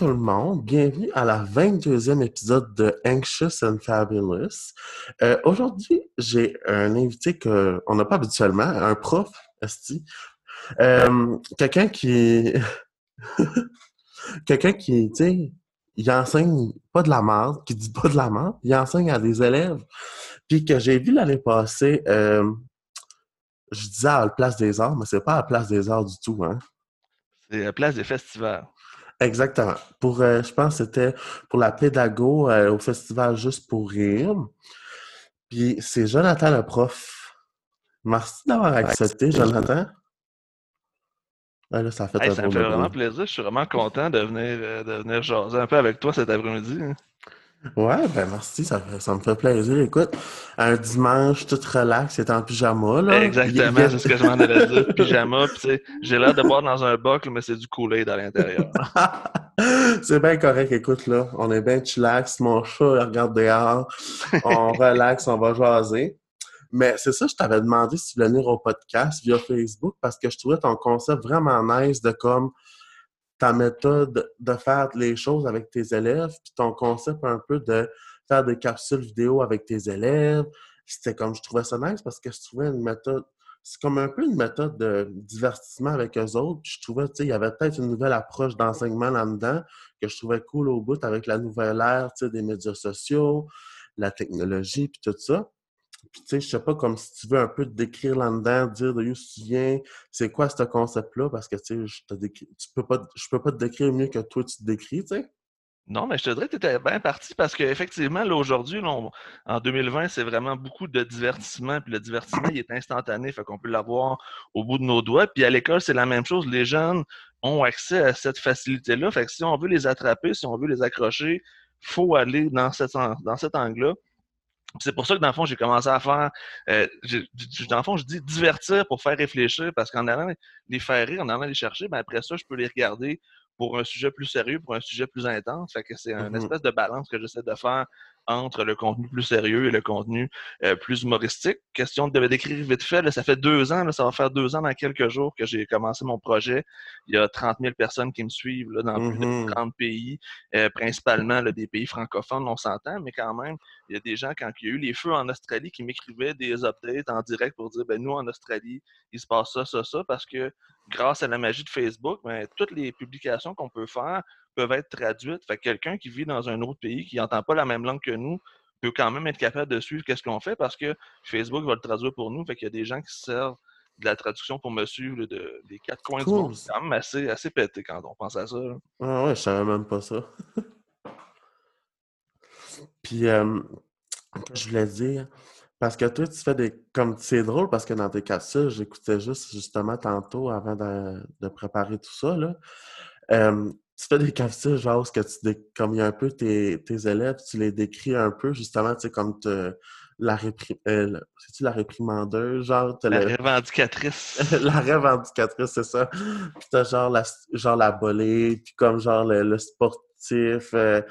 Tout le monde. Bienvenue à la 22e épisode de Anxious and Fabulous. Euh, aujourd'hui, j'ai un invité qu'on n'a pas habituellement, un prof, esti. Euh, quelqu'un qui... quelqu'un qui, tu sais, il enseigne pas de la merde, qui dit pas de la merde, il enseigne à des élèves. Puis que j'ai vu l'année passée, euh, je disais à la place des arts, mais c'est pas à la place des arts du tout, hein. C'est la place des festivals. Exactement. Pour, euh, je pense que c'était pour la pédago euh, au festival Juste pour rire. Puis c'est Jonathan le prof. Merci d'avoir accepté, Jonathan. Là, ça fait, ça me fait vraiment plaisir. Je suis vraiment content de venir, euh, de venir jaser un peu avec toi cet après-midi. Hein. Ouais, ben merci, ça, ça me fait plaisir. Écoute, un dimanche tout relax, c'est en pyjama, là. Exactement, c'est ce que je m'en allais dire. Pyjama, sais, j'ai l'air de boire dans un boc, mais c'est du Kool-Aid à l'intérieur. c'est bien correct, écoute, là. On est bien chillax, mon chat, il regarde dehors. On relaxe, on va jaser. Mais c'est ça, je t'avais demandé si tu voulais venir au podcast via Facebook parce que je trouvais ton concept vraiment nice de comme ta méthode de faire les choses avec tes élèves, puis ton concept un peu de faire des capsules vidéo avec tes élèves. C'était comme, je trouvais ça nice parce que je trouvais une méthode, c'est comme un peu une méthode de divertissement avec eux autres. Puis je trouvais, tu sais, il y avait peut-être une nouvelle approche d'enseignement là-dedans que je trouvais cool au bout avec la nouvelle ère, tu sais, des médias sociaux, la technologie, puis tout ça. Puis, tu sais, je sais pas, comme si tu veux un peu te décrire là-dedans, dire de où tu viens, c'est quoi ce concept-là, parce que, tu sais, je te tu peux pas, je peux pas te décrire mieux que toi, tu te décris, tu sais. Non, mais je te dirais que tu étais bien parti parce qu'effectivement, là, aujourd'hui, en 2020, c'est vraiment beaucoup de divertissement. Puis le divertissement, il est instantané. Fait qu'on peut l'avoir au bout de nos doigts. Puis à l'école, c'est la même chose. Les jeunes ont accès à cette facilité-là. Fait que si on veut les attraper, si on veut les accrocher, faut aller dans, dans cet angle-là. C'est pour ça que, dans le fond, j'ai commencé à faire, euh, dans le fond, je dis divertir pour faire réfléchir, parce qu'en allant les faire rire, en allant les chercher, ben après ça, je peux les regarder pour un sujet plus sérieux, pour un sujet plus intense. Fait que c'est une mm-hmm. espèce de balance que j'essaie de faire entre le contenu plus sérieux et le contenu euh, plus humoristique. Question de décrire vite fait, ça fait deux ans, ça va faire deux ans dans quelques jours que j'ai commencé mon projet. Il y a 30 000 personnes qui me suivent là, dans plus de 30 mm-hmm. pays, euh, principalement des pays francophones, on s'entend, mais quand même, il y a des gens, quand il y a eu les feux en Australie, qui m'écrivaient des updates en direct pour dire, ben nous, en Australie, il se passe ça, ça, ça, parce que grâce à la magie de Facebook, ben, toutes les publications qu'on peut faire peuvent être traduites. Fait que quelqu'un qui vit dans un autre pays, qui n'entend pas la même langue que nous, peut quand même être capable de suivre qu'est-ce qu'on fait parce que Facebook va le traduire pour nous. Fait qu'il y a des gens qui se servent de la traduction pour me suivre de, des quatre coins du monde. C'est quand même assez, assez pété quand on pense à ça. Ah ouais, je savais même pas ça. Puis, euh, je voulais dire, parce que toi, tu fais des. Comme c'est drôle parce que dans tes capsules, j'écoutais juste justement tantôt avant de, préparer tout ça. Là. Euh, tu fais des capsules, genre, que tu comme il y a un peu tes, tes, élèves, tu les décris un peu, justement, tu sais, comme la, réprim... Euh, tu la réprimandeuse, genre... La revendicatrice. la revendicatrice, c'est ça. Puis t'as genre la, genre la bolée, puis comme genre le, sportif, euh,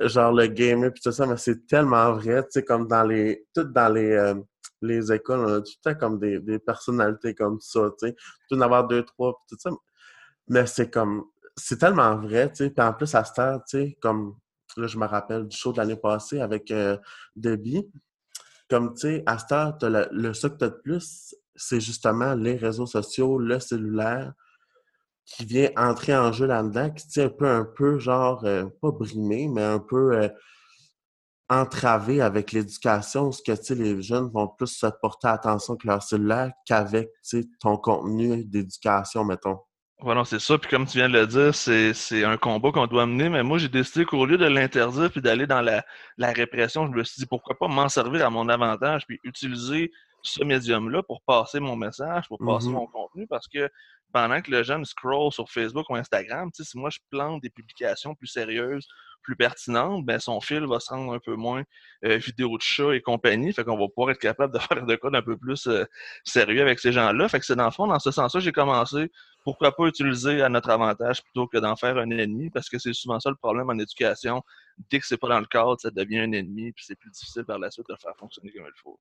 genre le gamer, puis tout ça, mais c'est tellement vrai, tu sais, comme dans les... Toutes dans les... Euh, les écoles, on a tout le temps comme des, des personnalités comme ça, tu sais. Tout en avoir deux, trois, puis tout ça. Mais c'est comme c'est tellement vrai, tu sais. Puis en plus, à cette heure, tu sais, comme là, je me rappelle du show de l'année passée avec euh, Debbie. Comme, tu sais, à cette heure, le, le que tu as de plus, c'est justement les réseaux sociaux, le cellulaire qui vient entrer en jeu là-dedans, qui tient un peu, un peu, genre, euh, pas brimé, mais un peu euh, entravé avec l'éducation, ce que, tu sais, les jeunes vont plus se porter attention avec leur cellulaire qu'avec, tu sais, ton contenu d'éducation, mettons. Voilà, c'est ça. Puis comme tu viens de le dire, c'est un combat qu'on doit mener. Mais moi, j'ai décidé qu'au lieu de l'interdire puis d'aller dans la, la, répression, je me suis dit pourquoi pas m'en servir à mon avantage puis utiliser ce médium-là pour passer mon message, pour passer mm-hmm. mon contenu. Parce que pendant que le jeune scroll sur Facebook ou Instagram, si moi je plante des publications plus sérieuses, plus pertinentes, ben son fil va se rendre un peu moins euh, vidéo de chat et compagnie. Fait qu'on va pouvoir être capable de faire de code un peu plus euh, sérieux avec ces gens-là. Fait que c'est dans le fond, dans ce sens-là, j'ai commencé. Pourquoi pas utiliser à notre avantage plutôt que d'en faire un ennemi? Parce que c'est souvent ça le problème en éducation. Dès que c'est pas dans le cadre, ça devient un ennemi, puis c'est plus difficile par la suite de faire fonctionner comme il faut.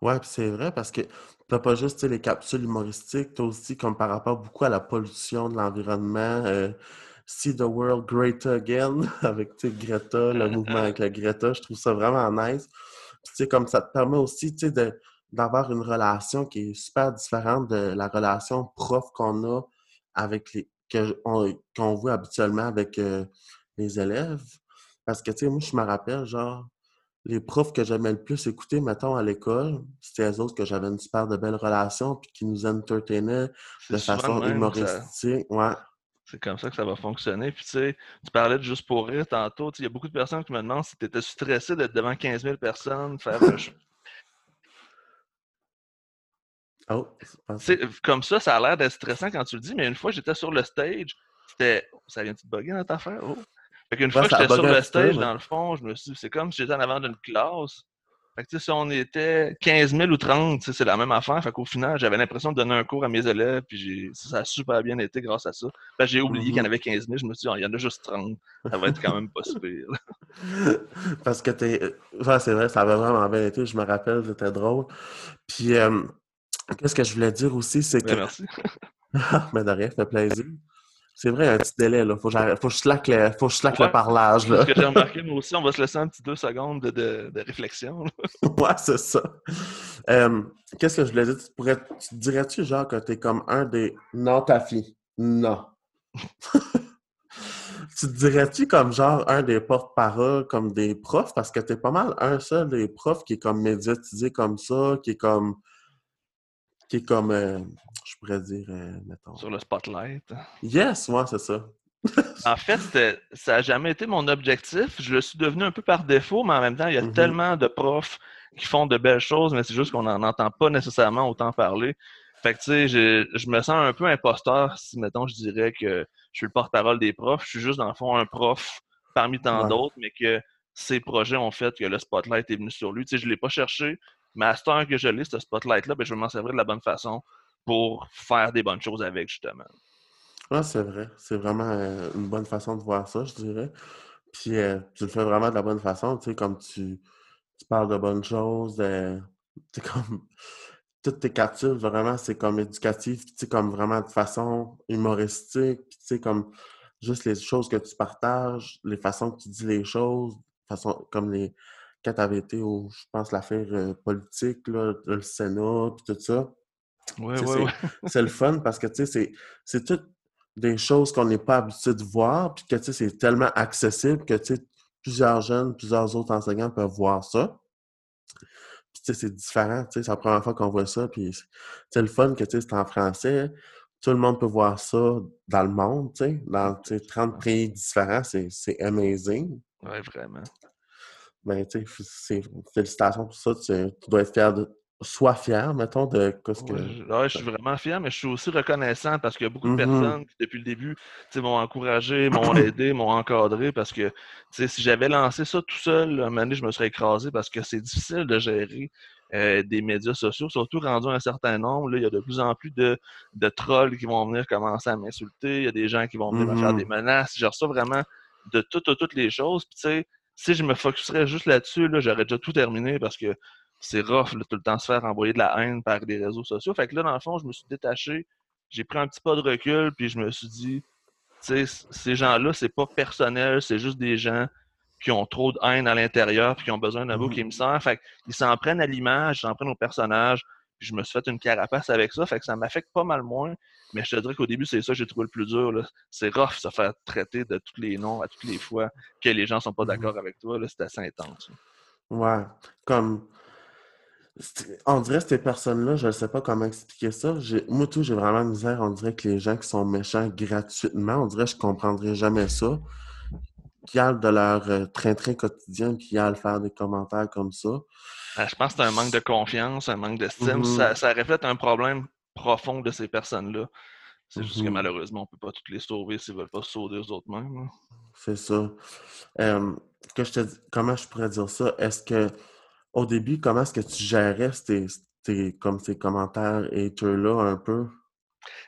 Ouais, c'est vrai parce que t'as pas juste les capsules humoristiques, t'as aussi comme par rapport beaucoup à la pollution de l'environnement, euh, See the World Great Again avec Greta, le mouvement avec la Greta. Je trouve ça vraiment nice. tu sais, comme ça te permet aussi de, d'avoir une relation qui est super différente de la relation prof qu'on a avec les qu'on voit habituellement avec euh, les élèves. Parce que, tu sais, moi, je me rappelle, genre, les profs que j'aimais le plus écouter, mettons, à l'école, c'était eux autres que j'avais une super de belle relation, puis qui nous entertainaient de façon humoristique. Ouais. C'est comme ça que ça va fonctionner. Puis, tu sais, tu parlais de juste pour rire tantôt. Il y a beaucoup de personnes qui me demandent si tu étais stressé d'être devant 15 000 personnes, faire un Oh, comme ça, ça a l'air d'être stressant quand tu le dis, mais une fois j'étais sur le stage, c'était. Ça vient de bugger notre affaire? Oh. Fait qu'une fois que j'étais sur le stage, dans le fond, je me suis c'est comme si j'étais en avant d'une classe. Fait que, si on était 15 000 ou 30, c'est la même affaire. Fait qu'au final, j'avais l'impression de donner un cours à mes élèves, puis ça a super bien été grâce à ça. j'ai oublié qu'il y en mm-hmm. avait 15 000. Je me suis dit, oh, il y en a juste 30. Ça va être quand même pas super. Parce que t'es. c'est vrai, ça avait vraiment bien été. Je me rappelle, c'était drôle. Puis, euh, qu'est-ce que je voulais dire aussi, c'est ben, que. merci. Mais de rien, ça fait plaisir. C'est vrai, un petit délai, là. Faut, faut que je slack le, faut que je le parlage, là. Ce que j'ai remarqué, moi aussi, on va se laisser un petit deux secondes de, de, réflexion. ouais, c'est ça. Qu'est-ce que je voulais dire? Tu, pourrais, tu dirais-tu, genre, que t'es comme un des... Non, ta fille. Non. tu dirais-tu comme, genre, un des porte-parole, comme des profs? Parce que t'es pas mal un seul des profs qui est comme médiatisé comme ça, qui est comme qui est comme, euh, je pourrais dire, euh, mettons. Sur le spotlight. Yes, moi, c'est ça. en fait, ça n'a jamais été mon objectif. Je le suis devenu un peu par défaut, mais en même temps, il y a mm-hmm. tellement de profs qui font de belles choses, mais c'est juste qu'on n'en entend pas nécessairement autant parler. Fait que, tu sais, je, me sens un peu imposteur si, mettons, je dirais que je suis le porte-parole des profs. Je suis juste, dans le fond, un prof parmi tant d'autres, mais que ces projets ont fait que le spotlight est venu sur lui. Tu sais, je ne l'ai pas cherché. Mais à ce temps que je l'ai, ce spotlight-là, ben, je vais m'en servir de la bonne façon pour faire des bonnes choses avec, justement. Ah, c'est vrai. C'est vraiment euh, une bonne façon de voir ça, je dirais. Puis euh, tu le fais vraiment de la bonne façon, tu sais, comme tu, tu parles de bonnes choses, euh, tu comme toutes tes captures, vraiment, c'est comme éducatif, tu sais, comme vraiment de façon humoristique, puis tu sais, comme juste les choses que tu partages, les façons que tu dis les choses, façon, comme les, quand tu avais été au, je pense, l'affaire euh, politique, là, le Sénat, puis tout ça. Oui, oui, oui. C'est le fun parce que, tu sais, c'est toutes des choses qu'on n'est pas habitué de voir, puis que, tu sais, c'est tellement accessible que, plusieurs jeunes, plusieurs autres enseignants peuvent voir ça. Puis, tu sais, c'est différent, c'est la première fois qu'on voit ça, puis c'est le fun que, tu sais, c'est en français. Tout le monde peut voir ça dans le monde, tu sais, dans 30 pays différents, c'est amazing. Oui, vraiment ben, tu sais, félicitations pour ça. Tu, dois être fier de. Sois fier, mettons, de ce que. je suis vraiment fier, mais je suis aussi reconnaissant parce qu'il y a beaucoup de mm-hmm. personnes qui, depuis le début, m'ont encouragé, m'ont aidé, m'ont encadré parce que si j'avais lancé ça tout seul, un moment donné, je me serais écrasé parce que c'est difficile de gérer euh, des médias sociaux, surtout rendu un certain nombre. Là, il y a de plus en plus de, de trolls qui vont venir commencer à m'insulter. Il y a des gens qui vont venir me faire mm-hmm. des menaces. Je reçois vraiment de toutes, toutes les choses. Puis, tu sais, si je me focuserais juste là-dessus, là, j'aurais déjà tout terminé parce que c'est rough tout le temps se faire envoyer de la haine par des réseaux sociaux. Fait que là, dans le fond, je me suis détaché, j'ai pris un petit pas de recul, puis je me suis dit, tu sais, ces gens-là, c'est pas personnel, c'est juste des gens qui ont trop de haine à l'intérieur, puis qui ont besoin d'un qui me sert. Fait qu'ils s'en prennent à l'image, ils s'en prennent au personnage, puis je me suis fait une carapace avec ça, fait que ça m'affecte pas mal moins. Mais je te dirais qu'au début, c'est ça que j'ai trouvé le plus dur. C'est rough se faire traiter de tous les noms à toutes les fois que les gens sont pas mmh d'accord avec toi. C'est assez intense. Ouais. Comme. On dirait que ces personnes-là, je ne sais pas comment expliquer ça. Moi, tout, j'ai vraiment misère. On dirait que les gens qui sont méchants gratuitement, on dirait que je ne comprendrais jamais ça. Qui a de leur euh, train-train quotidien, qui a à faire des commentaires comme ça. Ah, je pense que c'est un manque de confiance, un manque d'estime. Mmh ça, reflète un problème profond de ces personnes-là. C'est juste que mmh malheureusement, on ne peut pas toutes les sauver s'ils ne veulent pas se sauver eux autres mêmes. Hein. C'est ça. que je te comment je pourrais dire ça? Est-ce que au début, comment est-ce que tu gérais ces, comme ces commentaires haters-là un peu?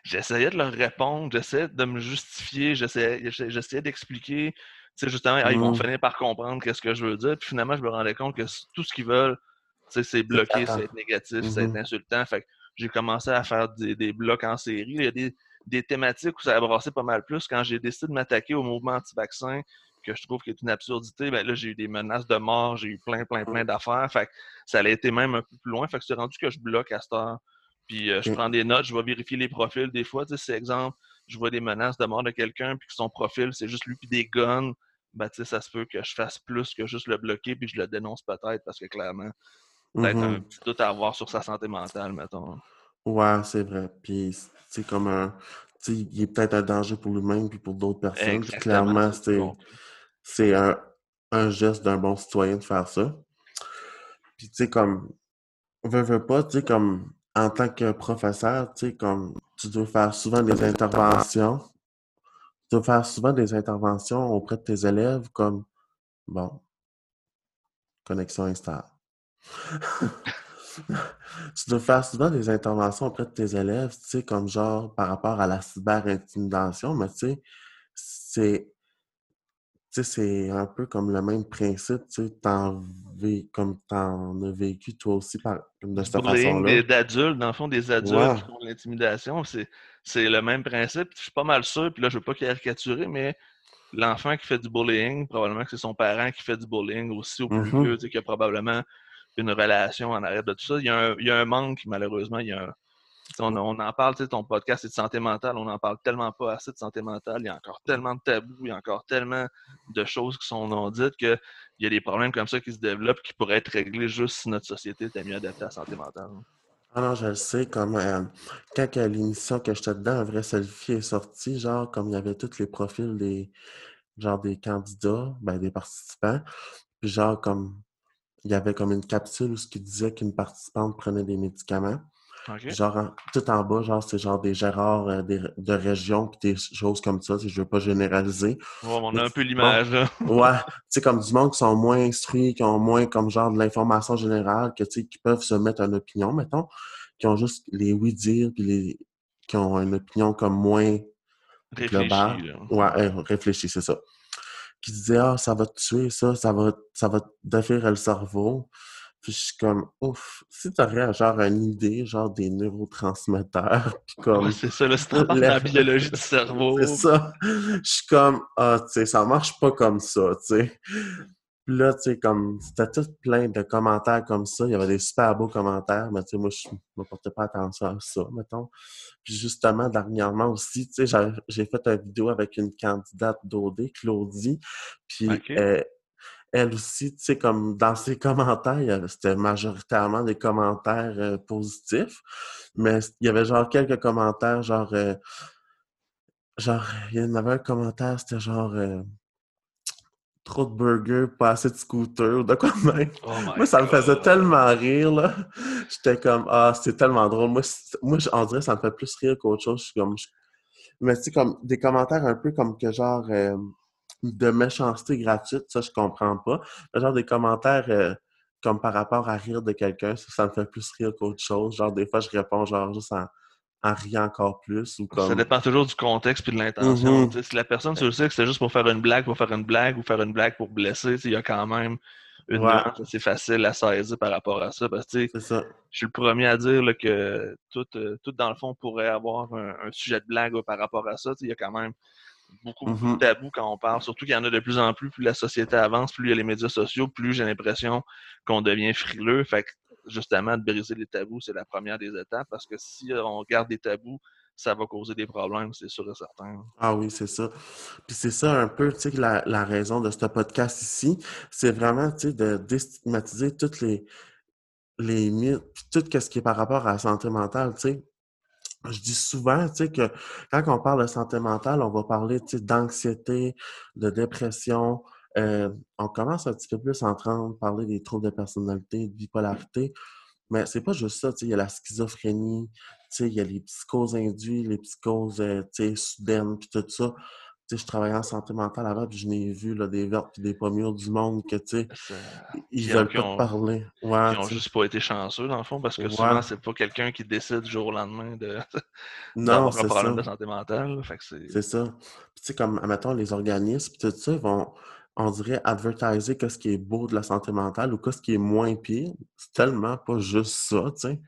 J'essayais de leur répondre, j'essayais de me justifier, j'essayais d'expliquer. Tu justement, ah, ils vont mmh. finir par comprendre qu'est-ce que je veux dire. Puis finalement, je me rendais compte que tout ce qu'ils veulent, c'est bloquer, c'est être négatif, c'est être mmh insultant. Fait j'ai commencé à faire des, blocs en série. Il y a des, des thématiques où ça a brassé pas mal plus. Quand j'ai décidé de m'attaquer au mouvement anti-vaccin, que je trouve qu'il est une absurdité, ben là, j'ai eu des menaces de mort, j'ai eu plein, plein, plein d'affaires. Fait que ça allait été même un peu plus loin. Fait que c'est rendu que je bloque à cette heure. Puis euh, je prends des notes, je vais vérifier les profils des fois. Tu sais, c'est exemple, je vois des menaces de mort de quelqu'un, puis que son profil, c'est juste lui puis des guns. Ben, tu sais, ça se peut que je fasse plus que juste le bloquer, puis je le dénonce peut-être, parce que clairement, peut-être un Mhm. petit doute à avoir sur sa santé mentale, mettons. Ouais, c'est vrai. Puis, c'est comme un. Tu sais, il est peut-être un danger pour lui-même puis pour d'autres personnes. Puis clairement, c'est un, un geste d'un bon citoyen de faire ça. Puis, tu sais, comme. Veux, veux pas, tu sais, comme. En tant que professeur, tu sais, comme. Tu dois faire souvent des interventions. Tu dois faire souvent des interventions auprès de tes élèves, comme. Bon. Connexion instable. tu dois faire souvent des interventions auprès de tes élèves, tu sais, comme genre par rapport à la cyber-intimidation, mais tu sais, c'est tu sais, c'est un peu comme le même principe, tu sais, t'en comme t'en as vécu toi aussi par, de cette bullying façon-là. d'adultes, dans le fond, des adultes Ouais. qui font de l'intimidation, c'est le même principe. Je suis pas mal sûr, puis là, je veux pas caricaturer, mais l'enfant qui fait du bullying, probablement que c'est son parent qui fait du bullying aussi au plus Mhm. vieux, tu sais, qui a probablement une relation en arrière de tout ça. Il y a un, manque, malheureusement. Il y a un- on, en parle, tu sais, ton podcast c'est de santé mentale, on n'en parle tellement pas assez de santé mentale. Il y a encore tellement de tabous, il y a encore tellement de choses qui sont non dites qu'il y a des problèmes comme ça qui se développent qui pourraient être réglés juste si notre société était mieux adaptée à la santé mentale. Ah non, je le sais, comme euh, quand l'émission que j'étais dedans, un vrai selfie est sorti, genre comme il y avait tous les profils des genre des candidats, ben des participants, puis genre comme il y avait comme une capsule où ce qui disait qu'une participante prenait des médicaments. Genre en- tout en bas, genre c'est genre des Gérards euh, des- de région puis des choses comme ça, sais, je veux pas généraliser. Ouais, on a un peu l'image, là. Ouais, tu sais, comme du monde qui sont moins instruits, qui ont moins comme genre de l'information générale, que tu sais, qui peuvent se mettre une opinion, mettons, qui ont juste les oui-dire, puis les qui ont une opinion comme moins globale. Là. Ouais, euh, réfléchie, c'est ça. Qui disaient, ah, ça va te tuer, ça, ça va, ça va te défaire le cerveau. Puis je suis comme, ouf, si t'aurais genre une idée, genre des neurotransmetteurs, puis Ouais, comme c'est ça, là, c'est en la- la biologie du cerveau. c'est ça. Je suis comme, ah, tu sais, ça marche pas comme ça, tu sais. Puis là, tu sais, comme, c'était tout plein de commentaires comme ça. Il y avait des super beaux commentaires, mais tu sais, moi, je me portais pas attention à ça, mettons. Puis justement, dernièrement aussi, tu sais, j'ai fait une vidéo avec une candidate d'OD, Claudie. Puis euh, elle aussi, tu sais, comme dans ses commentaires, c'était majoritairement des commentaires euh, positifs. Mais il y avait genre quelques commentaires, genre... euh, Genre, il y en avait un commentaire, c'était genre euh, trop de burgers, pas assez de scooters, ou de quoi même. Oh Moi, ça me faisait God. tellement rire, là. J'étais comme, ah, c'est tellement drôle. Moi, moi, on dirait que ça me fait plus rire qu'autre chose. Je suis comme, je- Mais tu sais, comme des commentaires un peu comme que genre euh, de méchanceté gratuite, ça, je comprends pas. Mais genre des commentaires euh, comme par rapport à rire de quelqu'un, ça, ça me fait plus rire qu'autre chose. Genre, des fois, je réponds genre juste en, en riant encore plus ou Ça comme. dépend toujours du contexte et de l'intention. Mhm. Si la personne, tu le sais que c'est juste pour faire une blague, pour faire une blague ou faire une blague pour blesser, il y a quand même une Ouais. assez facile à saisir par rapport à ça. Parce que C'est ça. je suis le premier à dire là, que tout, euh, tout, dans le fond, pourrait avoir un, un sujet de blague là, par rapport à ça. Il y a quand même beaucoup, beaucoup Mhm. de tabous quand on parle. Surtout qu'il y en a de plus en plus. Plus la société avance, plus il y a les médias sociaux, plus j'ai l'impression qu'on devient frileux. Fait que, justement, de briser les tabous, c'est la première des étapes. Parce que si on garde des tabous, ça va causer des problèmes, c'est sûr et certain. Ah oui, c'est ça. Puis c'est ça un peu, tu sais, la, la raison de ce podcast ici, c'est vraiment, tu sais, de déstigmatiser toutes les, les mythes, puis tout ce qui est par rapport à la santé mentale, tu sais. Je dis souvent, tu sais, que quand on parle de santé mentale, on va parler, tu sais, d'anxiété, de dépression. Euh, on commence un petit peu plus à entendre parler des troubles de personnalité, de bipolarité. Mais c'est pas juste ça, tu sais, il y a la schizophrénie, tu sais, il y a les psychoses induites, les psychoses, euh, tu sais, soudaines, puis tout ça. Tu sais, je travaillais en santé mentale avant, puis je n'ai vu, là, des vertes puis des mûres du monde que, tu sais, ils veulent pas te ont- parler. Ouais, Ils ont tu sais. juste pas été chanceux, dans le fond, parce que Ouais. souvent, c'est pas quelqu'un qui décide du jour au lendemain de Non, un problème ça. de santé mentale. c'est. C'est ça. Puis, tu sais, comme, admettons, les organismes, puis tout ça, ils vont, on dirait, advertiser qu'est-ce qui est beau de la santé mentale ou qu'est-ce qui est moins pire. C'est tellement pas juste ça, tu sais.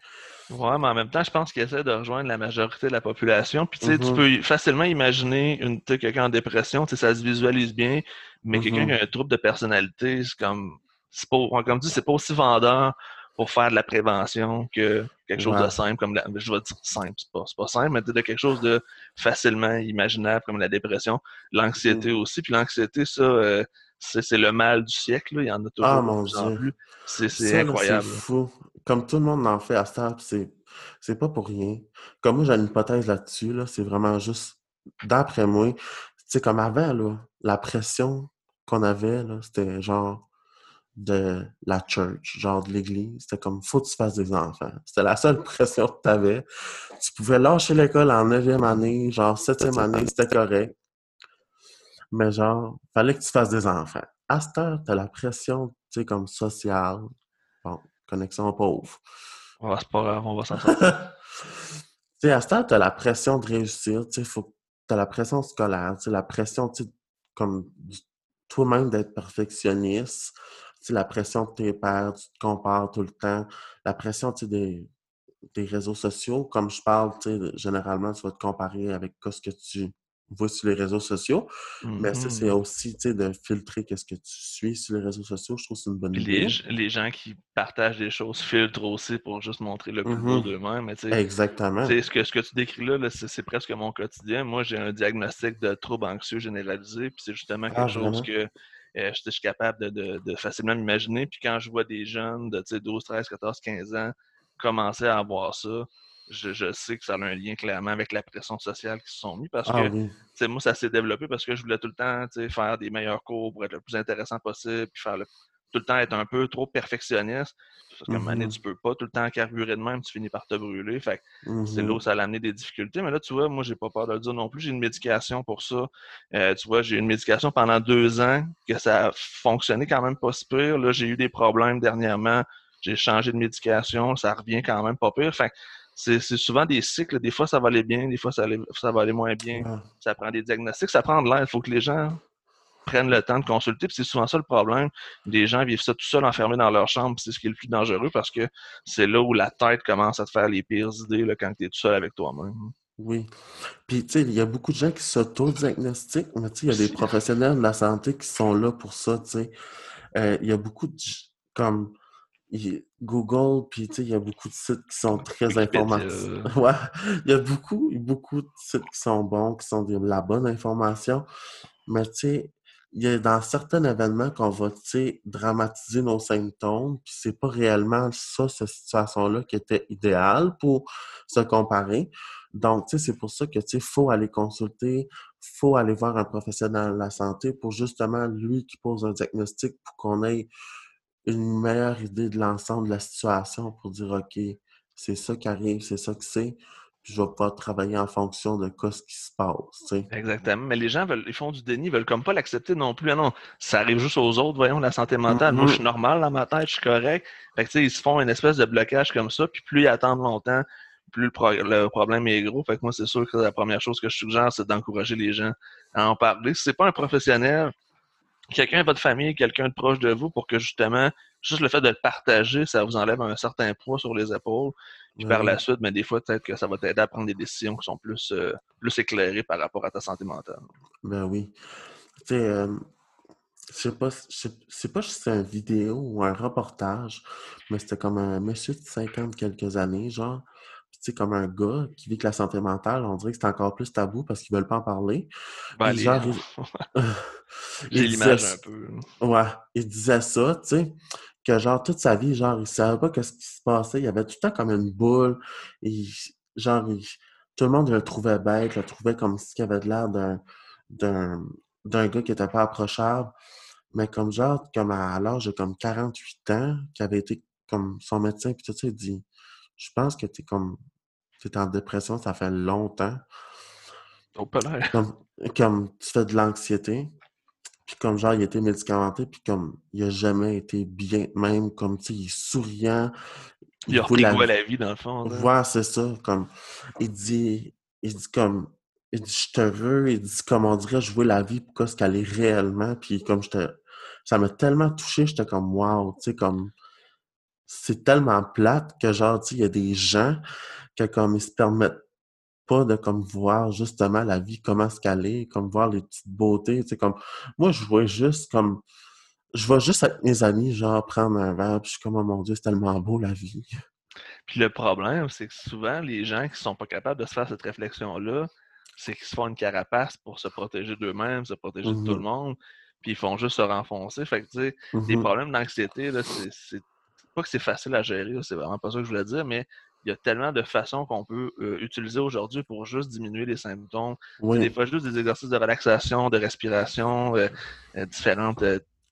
Ouais, mais en même temps, je pense qu'il essaie de rejoindre la majorité de la population. Puis, tu sais, tu Mhm. peux facilement imaginer une, quelqu'un en dépression, tu sais, ça se visualise bien, mais quelqu'un Mhm. qui a un trouble de personnalité, c'est comme, c'est pas, comme tu dis, c'est pas aussi vendeur pour faire de la prévention que quelque chose de simple comme la, je vais dire simple, c'est pas, c'est pas simple, mais de quelque chose de facilement imaginable comme la dépression, l'anxiété Mhm. aussi. Puis l'anxiété, ça, euh, c'est c'est le mal du siècle, là. Il y en a Ah, toujours de mon Dieu. C'est c'est Ça, c'est incroyable. fou. Comme tout le monde en fait à puis c'est c'est pas pour rien. Comme moi, j'ai une hypothèse là-dessus, là, c'est vraiment juste, d'après moi, tu sais, comme avant, là, la pression qu'on avait, là, c'était genre de la church, genre de l'église. C'était comme, faut que tu fasses des enfants. C'était la seule pression que tu avais. Tu pouvais lâcher l'école en neuvième année, genre septième année, c'était correct. Mais genre, fallait que tu fasses des enfants. À cette heure, t'as la pression, tu sais, comme sociale. Bon, connexion pauvre. Ah, c'est pas grave, on va s'en sortir. tu sais, à cette heure, t'as la pression de réussir, tu sais, faut... t'as la pression scolaire, tu sais, la pression, tu sais, comme toi-même d'être perfectionniste, la pression de tes pairs, tu te compares tout le temps, la pression, des, des réseaux sociaux, comme je parle, généralement, tu vas te comparer avec ce que tu vois sur les réseaux sociaux, mais ça, c'est Mhm. aussi, de filtrer qu'est-ce que tu suis sur les réseaux sociaux, je trouve que c'est une bonne idée. les, gens qui partagent des choses filtrent aussi pour juste montrer le plus beau Mhm. d'eux-mêmes. Exactement. ce que, ce que tu décris là, là, c'est presque mon quotidien. Moi, j'ai un diagnostic de trouble anxieux généralisé, puis c'est justement Ah, quelque chose que euh, je je suis capable de, de- de facilement m'imaginer. Puis quand je vois des jeunes de tu sais, 12, 13, 14, 15 ans commencer à avoir ça, je, je sais que ça a un lien clairement avec la pression sociale qui se sont mis parce Ah que oui. moi, ça s'est développé parce que je voulais tout le temps faire des meilleurs cours pour être le plus intéressant possible, puis faire le- tout le temps être un peu trop perfectionniste. Parce qu'à un moment donné, Mhm. tu peux pas tout le temps carburer de même, tu finis par te brûler. Fait que c'est là Mhm. où ça a amené des difficultés. Mais là, tu vois, moi, j'ai pas peur de le dire non plus. J'ai une médication pour ça. Euh, tu vois, j'ai eu une médication pendant deux ans que ça a fonctionné quand même pas si pire. Là, j'ai eu des problèmes dernièrement. J'ai changé de médication. Ça revient quand même pas pire. Fait que c'est c'est souvent des cycles. Des fois, ça va aller bien. Des fois, ça, allait- ça va aller moins bien. Ouais. Ça prend des diagnostics. Ça prend de l'aide. Il faut que les gens prennent le temps de consulter. Puis c'est souvent ça le problème. Les gens vivent ça tout seuls, enfermés dans leur chambre. C'est ce qui est le plus dangereux parce que c'est là où la tête commence à te faire les pires idées là, quand tu es tout seul avec toi-même. Oui. Puis, tu sais, il y a beaucoup de gens qui s'auto-diagnostiquent, mais tu sais, il y a des professionnels de la santé qui sont là pour ça, tu sais. Euh, il y a beaucoup de... comme Google, puis tu sais, il y a beaucoup de sites qui sont très informatifs. Ouais, il y a beaucoup, beaucoup de sites qui sont bons, qui sont de la bonne information, mais tu sais, il y a dans certains événements qu'on va, dramatiser nos symptômes, puis c'est pas réellement ça, cette situation-là qui était idéale pour se comparer. Donc, c'est pour ça que, sais, faut aller consulter, faut aller voir un professionnel de la santé pour justement lui qui pose un diagnostic pour qu'on ait une meilleure idée de l'ensemble de la situation pour dire, OK, c'est ça qui arrive, c'est ça que c'est, puis je vais pas travailler en fonction de quoi ce qui se passe. Exactement. Mais les gens veulent, ils font du déni, ils veulent comme pas l'accepter non plus. Ah non, ça arrive juste aux autres, voyons, la santé mentale. Moi, je suis Mhm. normal dans ma tête, je suis correct. Fait que, tu sais, ils se font une espèce de blocage comme ça, puis plus ils attendent longtemps, plus le, pro- le problème est gros. Fait que moi, c'est sûr que la première chose que je suggère, c'est d'encourager les gens à en parler. Si c'est pas un professionnel, quelqu'un de votre famille, quelqu'un de proche de vous, pour que justement, juste le fait de le partager, ça vous enlève un certain poids sur les épaules. Puis Ben par la suite, mais des fois, peut-être que ça va t'aider à prendre des décisions qui sont plus, euh, plus éclairées par rapport à ta santé mentale. Ben oui. Tu sais, euh, je sais pas, je sais pas si c'est une vidéo ou un reportage, mais c'était comme un monsieur de 50 quelques années, genre. Comme un gars qui vit que la santé mentale, on dirait que c'est encore plus tabou parce qu'ils veulent pas en parler. Ben, les- genre, J'ai l'image disait, un peu. ouais, il disait ça, tu sais, que genre toute sa vie, genre, il savait pas qu'est-ce qui se passait. Il avait tout le temps comme une boule. Et, genre, il- tout le monde le trouvait bête, le trouvait comme si il avait de l'air d'un, d'un, d'un gars qui était pas approchable. Mais comme genre, comme à l'âge de comme 48 ans, qui avait été comme son médecin, puis tout ça, il dit, je pense que t'es comme, t'es en dépression, ça fait longtemps. Oh. Comme, comme tu fais de l'anxiété. Puis comme genre, il a été médicamenté, puis comme il a jamais été bien, même comme, tu sais, il est souriant, Il a la la vie, dans le fond. là. Ouais, c'est ça, comme, il dit, il dit comme, il dit, je suis heureux, il dit, comme on dirait, jouer la vie pour ce qu'elle est réellement, puis comme j'étais, ça m'a tellement touché, j'étais comme, wow, tu sais, comme, c'est tellement plate que, genre, tu il y a des gens qui, comme, ils se permettent pas de, comme, voir justement la vie, comment se caler, comme, voir les petites beautés, tu sais, comme, moi, je vois juste, comme, je vais juste avec mes amis, genre, prendre un verre, puis je suis comme, oh mon Dieu, c'est tellement beau, la vie. Puis le problème, c'est que souvent, les gens qui sont pas capables de se faire cette réflexion-là, c'est qu'ils se font une carapace pour se protéger d'eux-mêmes, se protéger de tout le Mhm. monde, puis ils font juste se renfoncer. Fait que, tu sais, des Mhm. problèmes d'anxiété, là, c'est pas que c'est facile à gérer, là, c'est vraiment pas ça que je voulais dire, mais il y a tellement de façons qu'on peut euh, utiliser aujourd'hui pour juste diminuer les symptômes. C'est Des Oui. fois, juste des exercices de relaxation, de respiration, euh, euh, différentes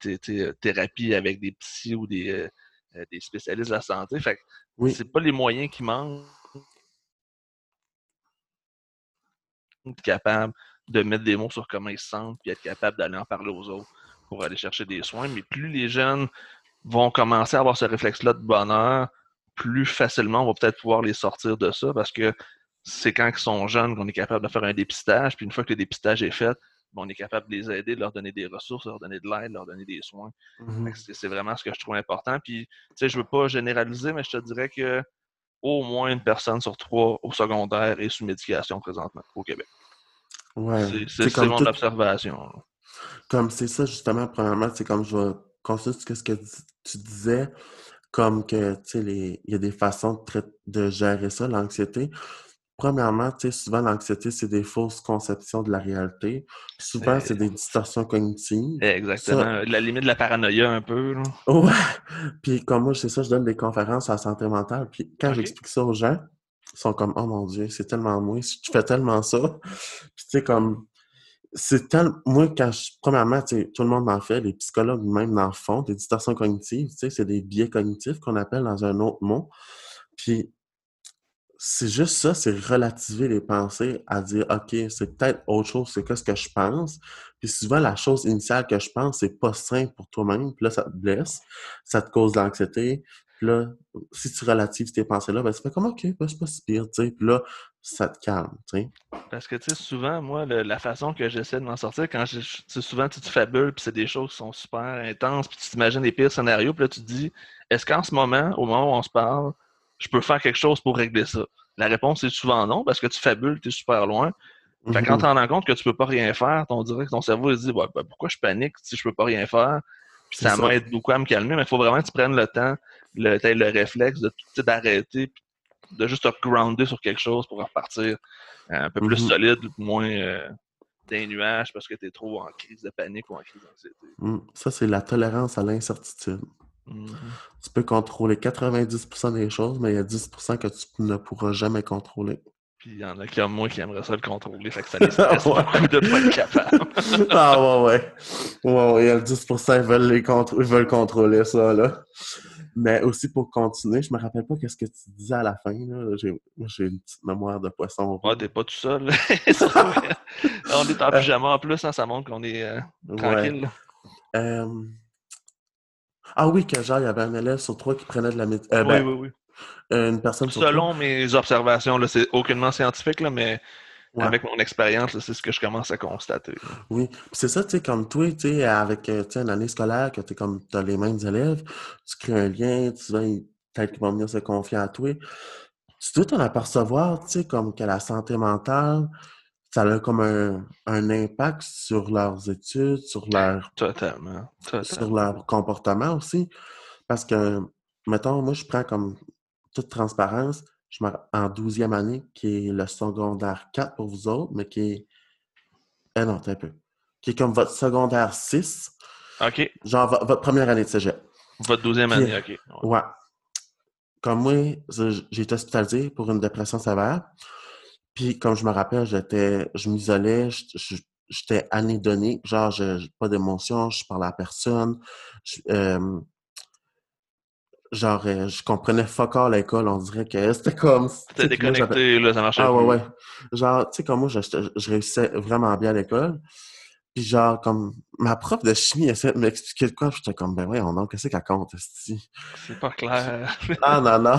thé- thé- thérapies avec des psys ou des, des spécialistes de la santé. Fait que Oui. c'est pas les moyens qui manquent être capable de mettre des mots sur comment ils se sentent, puis être capable d'aller en parler aux autres pour aller chercher des soins. Mais plus les jeunes vont commencer à avoir ce réflexe-là de bonheur, plus facilement on va peut-être pouvoir les sortir de ça parce que c'est quand ils sont jeunes qu'on est capable de faire un dépistage. Puis une fois que le dépistage est fait, ben, on est capable de les aider, de leur donner des ressources, de leur donner de l'aide, de leur donner des soins. Mhm. que C'est vraiment ce que je trouve important. Puis, tu sais, je veux pas généraliser, mais je te dirais que au moins une personne sur trois au secondaire est sous médication présentement au Québec. Ouais. C'est- mon tout, observation. comme c'est ça, justement, premièrement, c'est comme je vais continuer ce que tu disais, comme que, tu sais, il y a des façons de, gérer ça, l'anxiété. Premièrement, tu sais, souvent, l'anxiété, c'est des fausses conceptions de la réalité. Souvent, c'est C'est des distorsions cognitives. Ça, exactement. La limite de la paranoïa un peu. là. ouais. Puis comme moi, c'est ça, je donne des conférences à la santé mentale. Puis quand j'explique ça aux gens, ils sont comme, oh mon Dieu, c'est tellement moi, tu fais tellement ça. Puis tu sais, comme, c'est tellement, moi, quand je, premièrement, tout le monde en fait, les psychologues même en font, des distorsions cognitives, c'est des biais cognitifs qu'on appelle dans un autre mot. Puis c'est juste ça, c'est relativer les pensées à dire, OK, c'est peut-être autre chose, c'est qu'est-ce que je pense. Puis souvent, la chose initiale que je pense, c'est pas sain pour toi-même. Puis là, ça te blesse, ça te cause de l'anxiété. Puis là, si tu relatives tes pensées-là, ben, tu fais comme, OK, ben, c'est pas si pire. Puis là, ça te calme, tu sais. Parce que, tu sais, souvent, moi, le- la façon que j'essaie de m'en sortir, quand je, tu sais, souvent, tu te fabules, puis c'est des choses qui sont super intenses, puis tu t'imagines les pires scénarios, puis là, tu te dis, est-ce qu'en ce moment, au moment où on se parle, je peux faire quelque chose pour régler ça? La réponse est souvent non, parce que tu fabules, tu es super loin. Fait quand tu Mhm. te rends compte que tu peux pas rien faire, on dirait que ton cerveau il se dit ben, pourquoi je panique si je peux pas rien faire? Puis ça m'aide beaucoup à me calmer, mais il faut vraiment que tu prennes le temps, le, le réflexe de d'arrêter, puis de juste te grounder sur quelque chose pour repartir euh, un peu plus Mhm. solide, moins euh, des nuages parce que tu es trop en crise de panique ou en crise d'anxiété. Mm. Ça, c'est la tolérance à l'incertitude. Mhm. Tu peux contrôler 90% des choses, mais il y a 10% que tu ne pourras jamais contrôler. Puis il y en a comme moi qui aimeraient ça le contrôler, fait que ça les stresse beaucoup de pas être capable. ah ouais, ouais. Ouais, ouais, il y a le 10%, ils veulent, les contr- ils veulent contrôler ça, là. Mais aussi pour continuer, je me rappelle pas qu'est-ce que tu disais à la fin, là. J'ai, une petite mémoire de poisson Ouais, rouge. t'es pas tout seul. là. Ouais. on est en Euh, pyjama en plus, hein, ça montre qu'on est euh, tranquille. Euh, Ah oui, que genre, il y avait un élève sur trois qui prenait de la médecine. Oui, ben, oui, oui. une personne sur. Selon mes observations, là, c'est aucunement scientifique, là, mais Ouais. avec mon expérience, c'est ce que je commence à constater. Oui, c'est ça, tu sais, comme toi, tu sais, avec euh, une année scolaire, que tu comme t'as les mêmes élèves, tu crées un lien, tu vas, peut-être qu'ils vont venir se confier à toi. Tu dois t'en apercevoir, tu sais, comme que la santé mentale, ça a comme un, un impact sur leurs études, sur leur, Totalement. sur leur comportement aussi. Parce que, mettons, moi, je prends comme toute transparence, je me- en 12e année, qui est le secondaire 4 pour vous autres, mais qui est. Eh non, un peu. Qui est comme votre secondaire 6, OK. genre vo- votre première année de cégep. Votre douzième Puis, année, OK. Ouais. Ouais. Comme moi, j'ai été hospitalisé pour une dépression sévère. Puis, comme je me rappelle, j'étais, je m'isolais, j'étais anédonique, genre, je, j'ai pas d'émotion, je parlais à personne. Je- euh, genre, euh, je comprenais fuck all l'école, on dirait que c'était comme. j'avais- déconnecté, là, ça marchait Ah ouais, ouais. Genre, tu sais, comme moi, je, je- réussissais vraiment bien à l'école. Puis genre, comme, ma prof de chimie essayait de m'expliquer de quoi, puis j'étais comme, ben ouais, on qu'est-ce qu'elle compte? C'est pas clair. Ah non, non.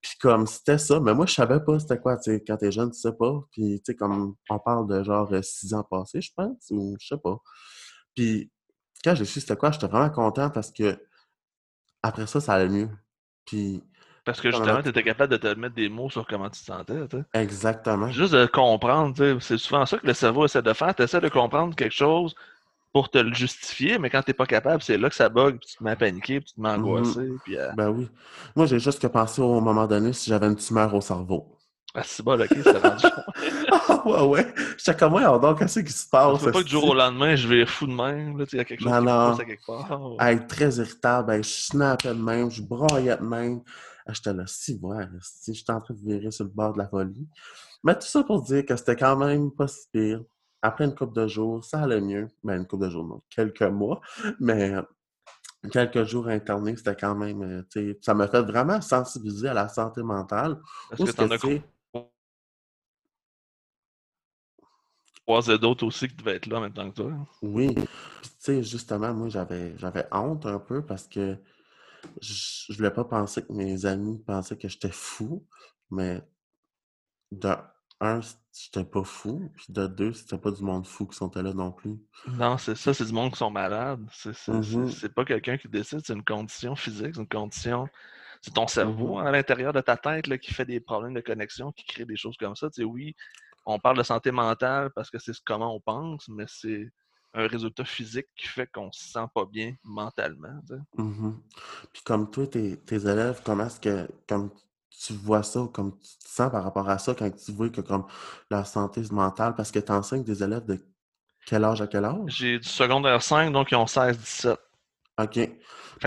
Puis comme, c'était ça. Mais moi, je savais pas c'était quoi, tu sais, quand t'es jeune, tu sais pas. Puis, tu sais, comme, on parle de genre euh, six ans passés, je pense, ou je sais pas. Puis, quand j'ai su c'était quoi, j'étais vraiment content parce que après ça, ça allait mieux. Puis. Parce que justement, tu étais capable de te mettre des mots sur comment tu te sentais. Exactement. Juste de comprendre. C'est souvent ça que le cerveau essaie de faire. Tu essaies de comprendre quelque chose pour te le justifier, mais quand tu n'es pas capable, c'est là que ça bug, puis tu te mets à paniquer, puis tu te mets à Mhm. angoisser. Puis, Ben oui. Moi, j'ai juste que pensé au moment donné si j'avais une tumeur au cerveau. Ah, c'est bon, ok, c'est rendu. Ah ouais, ouais. J'étais comme, ouais, donc, qu'est-ce qui se passe? veux pas que du jour au lendemain, je vais fou de même. là, tu sais, Il y a quelque chose Non, qui non. pousse à quelque part. être très irritable, ben, je snappais de même, je broyais de même. Ah, J'étais là, si, ouais, si, j'étais en train de virer sur le bord de la folie. Mais tout ça pour dire que c'était quand même pas si pire. Après une couple de jours, ça allait mieux. Ben, une couple de jours, non, quelques mois. Mais quelques jours internés, c'était quand même, euh, tu sais, ça m'a fait vraiment sensibiliser à la santé mentale. Est-ce que t'en as croisé d'autres aussi qui devaient être là en même temps que toi? Oui. Puis, tu sais, justement, moi, j'avais, j'avais honte un peu parce que je, je voulais pas penser que mes amis pensaient que j'étais fou, mais de un, j'étais pas fou, puis de deux, c'était pas du monde fou qui sont là non plus. Non, c'est ça, c'est du monde qui sont malades. C'est c'est- c'est- Mhm. c'est pas quelqu'un qui décide, c'est une condition physique, c'est une condition. C'est ton cerveau Mhm. hein, à l'intérieur de ta tête là, qui fait des problèmes de connexion, qui crée des choses comme ça. Tu sais, oui, on parle de santé mentale parce que c'est ce- comment on pense, mais c'est un résultat physique qui fait qu'on se sent pas bien mentalement. Mhm. Puis comme toi, tes, tes élèves, comment est-ce que comme tu vois ça, comme tu te sens par rapport à ça quand tu vois que comme leur santé mentale, parce que tu enseignes des élèves de quel âge à quel âge? J'ai du secondaire 5, donc ils ont 16-17. OK. Fait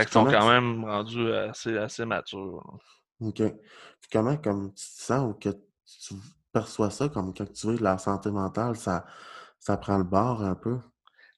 qu'ils sont quand même rendus assez, assez matures. là. OK. Puis comment comme tu te sens ou que tu perçois ça comme quand tu que la santé mentale, ça, ça prend le bord un peu?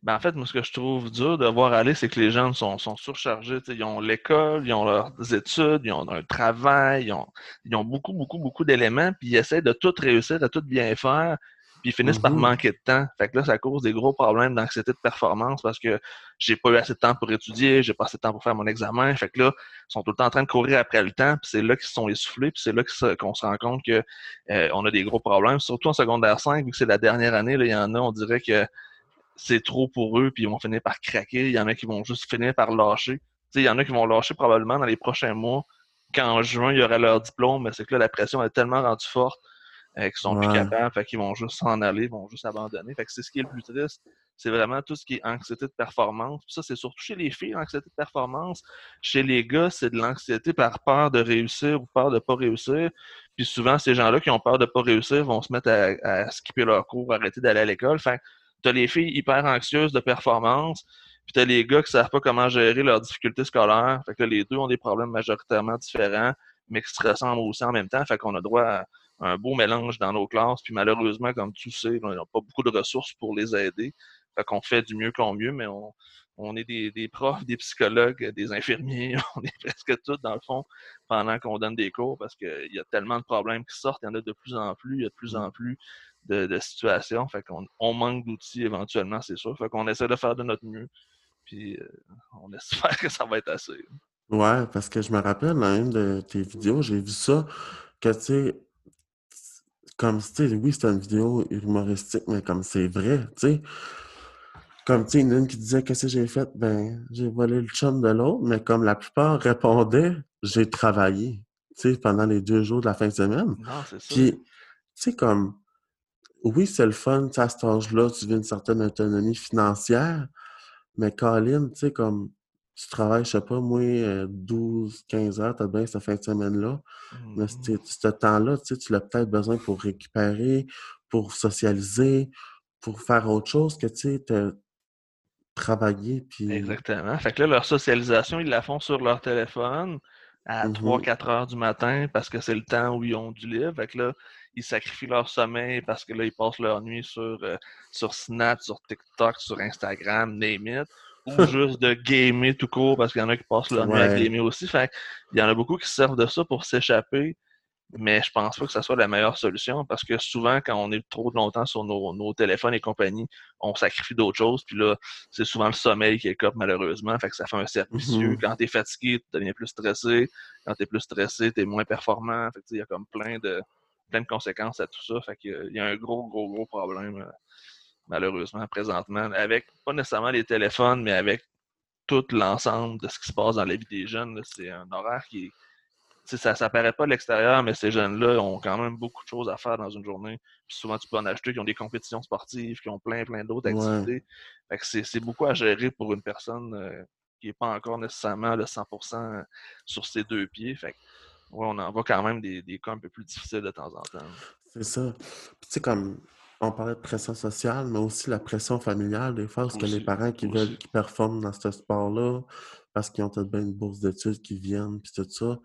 Ben, en fait, moi, ce que je trouve dur de voir aller, c'est que les jeunes sont, surchargés. Ils ont l'école, ils ont leurs études, ils ont un travail, ils ont, ils ont beaucoup, beaucoup, beaucoup d'éléments, puis ils essaient de tout réussir, de tout bien faire, puis ils finissent par Mhm. manquer de temps. Fait que là, ça cause des gros problèmes d'anxiété de performance parce que j'ai pas eu assez de temps pour étudier, j'ai pas assez de temps pour faire mon examen. Fait que là, ils sont tout le temps en train de courir après le temps, puis c'est là qu'ils se sont essoufflés, puis c'est là qu'on se rend compte que euh, on a des gros problèmes, surtout en secondaire 5, vu que c'est la dernière année, il y en a, on dirait que c'est trop pour eux, puis ils vont finir par craquer. Il y en a qui vont juste finir par lâcher. Tu sais, il y en a qui vont lâcher probablement dans les prochains mois, quand en juin, il y aura leur diplôme, mais c'est que là, la pression est tellement rendue forte euh, qu'ils sont plus capables, fait qu'ils vont juste s'en aller, vont juste abandonner. Fait que c'est ce qui est le plus triste, c'est vraiment tout ce qui est anxiété de performance. Puis ça, c'est surtout chez les filles, l'anxiété de performance. Chez les gars, c'est de l'anxiété par peur de réussir ou peur de pas réussir. Puis souvent, ces gens-là qui ont peur de pas réussir vont se mettre à, à skipper leur cours, arrêter d'aller à l'école. Fait que t'as les filles hyper anxieuses de performance, puis t'as les gars qui savent pas comment gérer leurs difficultés scolaires. Fait que les deux ont des problèmes majoritairement différents, mais qui se ressemblent aussi en même temps. Fait qu'on a droit à un beau mélange dans nos classes. Puis malheureusement, comme tu sais, on n'a pas beaucoup de ressources pour les aider. Fait qu'on fait du mieux qu'on mieux, mais on, on est des, des profs, des psychologues, des infirmiers, on est presque tous dans le fond pendant qu'on donne des cours parce qu'il y a tellement de problèmes qui sortent, il y en a de plus en plus, il y a de plus en plus de, de situations. Fait qu'on on manque d'outils éventuellement, c'est sûr. Fait qu'on essaie de faire de notre mieux. Puis euh, on espère que ça va être assez. Ouais, parce que je me rappelle dans une de tes vidéos, j'ai vu ça, que tu sais, comme tu sais, oui, c'était une vidéo humoristique, mais comme c'est vrai, tu sais. Comme tu sais, une qui disait Qu'est-ce que j'ai fait? Ben, j'ai volé le chum de l'autre, mais comme la plupart répondaient, j'ai travaillé, tu sais, pendant les deux jours de la fin de semaine. Non, c'est ça. Puis, tu sais, comme, oui, c'est le fun, tu sais, à cet âge-là, tu vis une certaine autonomie financière, mais Colin, tu sais, comme, tu travailles, je sais pas, moi, euh, 12, 15 heures, t'as bien cette fin de semaine-là, mais Mhm. c'est- ce temps-là, tu sais, tu l'as peut-être besoin pour récupérer, pour socialiser, pour faire autre chose que, tu sais, travailler, puis... Exactement. Fait que là, leur socialisation, ils la font sur leur téléphone à Mhm. 3-4 heures du matin parce que c'est le temps où ils ont du libre. Fait que là, ils sacrifient leur sommeil parce que là, ils passent leur nuit sur, euh, sur Snap, sur TikTok, sur Instagram, name it. Ou juste de gamer tout court parce qu'il y en a qui passent leur nuit à Ouais. gamer aussi. Fait il y en a beaucoup qui se servent de ça pour s'échapper. Mais je pense pas que ça soit la meilleure solution parce que souvent, quand on est trop longtemps sur nos, nos téléphones et compagnie, on sacrifie d'autres choses. Puis là, c'est souvent le sommeil qui écope malheureusement. Fait que ça fait un cercle vicieux. Mhm. Quand t'es fatigué, tu deviens plus stressé. Quand t'es plus stressé, t'es moins performant. Fait il y a comme plein de plein de conséquences à tout ça. Fait qu'il y a- il y a un gros, gros, gros problème, euh, malheureusement, présentement, avec pas nécessairement les téléphones, mais avec tout l'ensemble de ce qui se passe dans la vie des jeunes. là. C'est un horaire qui ça ne paraît pas à l'extérieur, mais ces jeunes-là ont quand même beaucoup de choses à faire dans une journée. Puis souvent, tu peux en acheter qui ont des compétitions sportives, qui ont plein, plein d'autres activités. Fait que c'est beaucoup à gérer pour une personne euh, qui n'est pas encore nécessairement le 100% sur ses deux pieds. Fait que, on en voit quand même des, des, cas un peu plus difficiles de temps en temps. C'est ça. tu sais, comme on parlait de pression sociale, mais aussi la pression familiale, des fois, parce que les parents qui veulent qui performent dans ce sport-là, parce qu'ils ont peut-être bien une bourse d'études qui viennent, puis tout ça.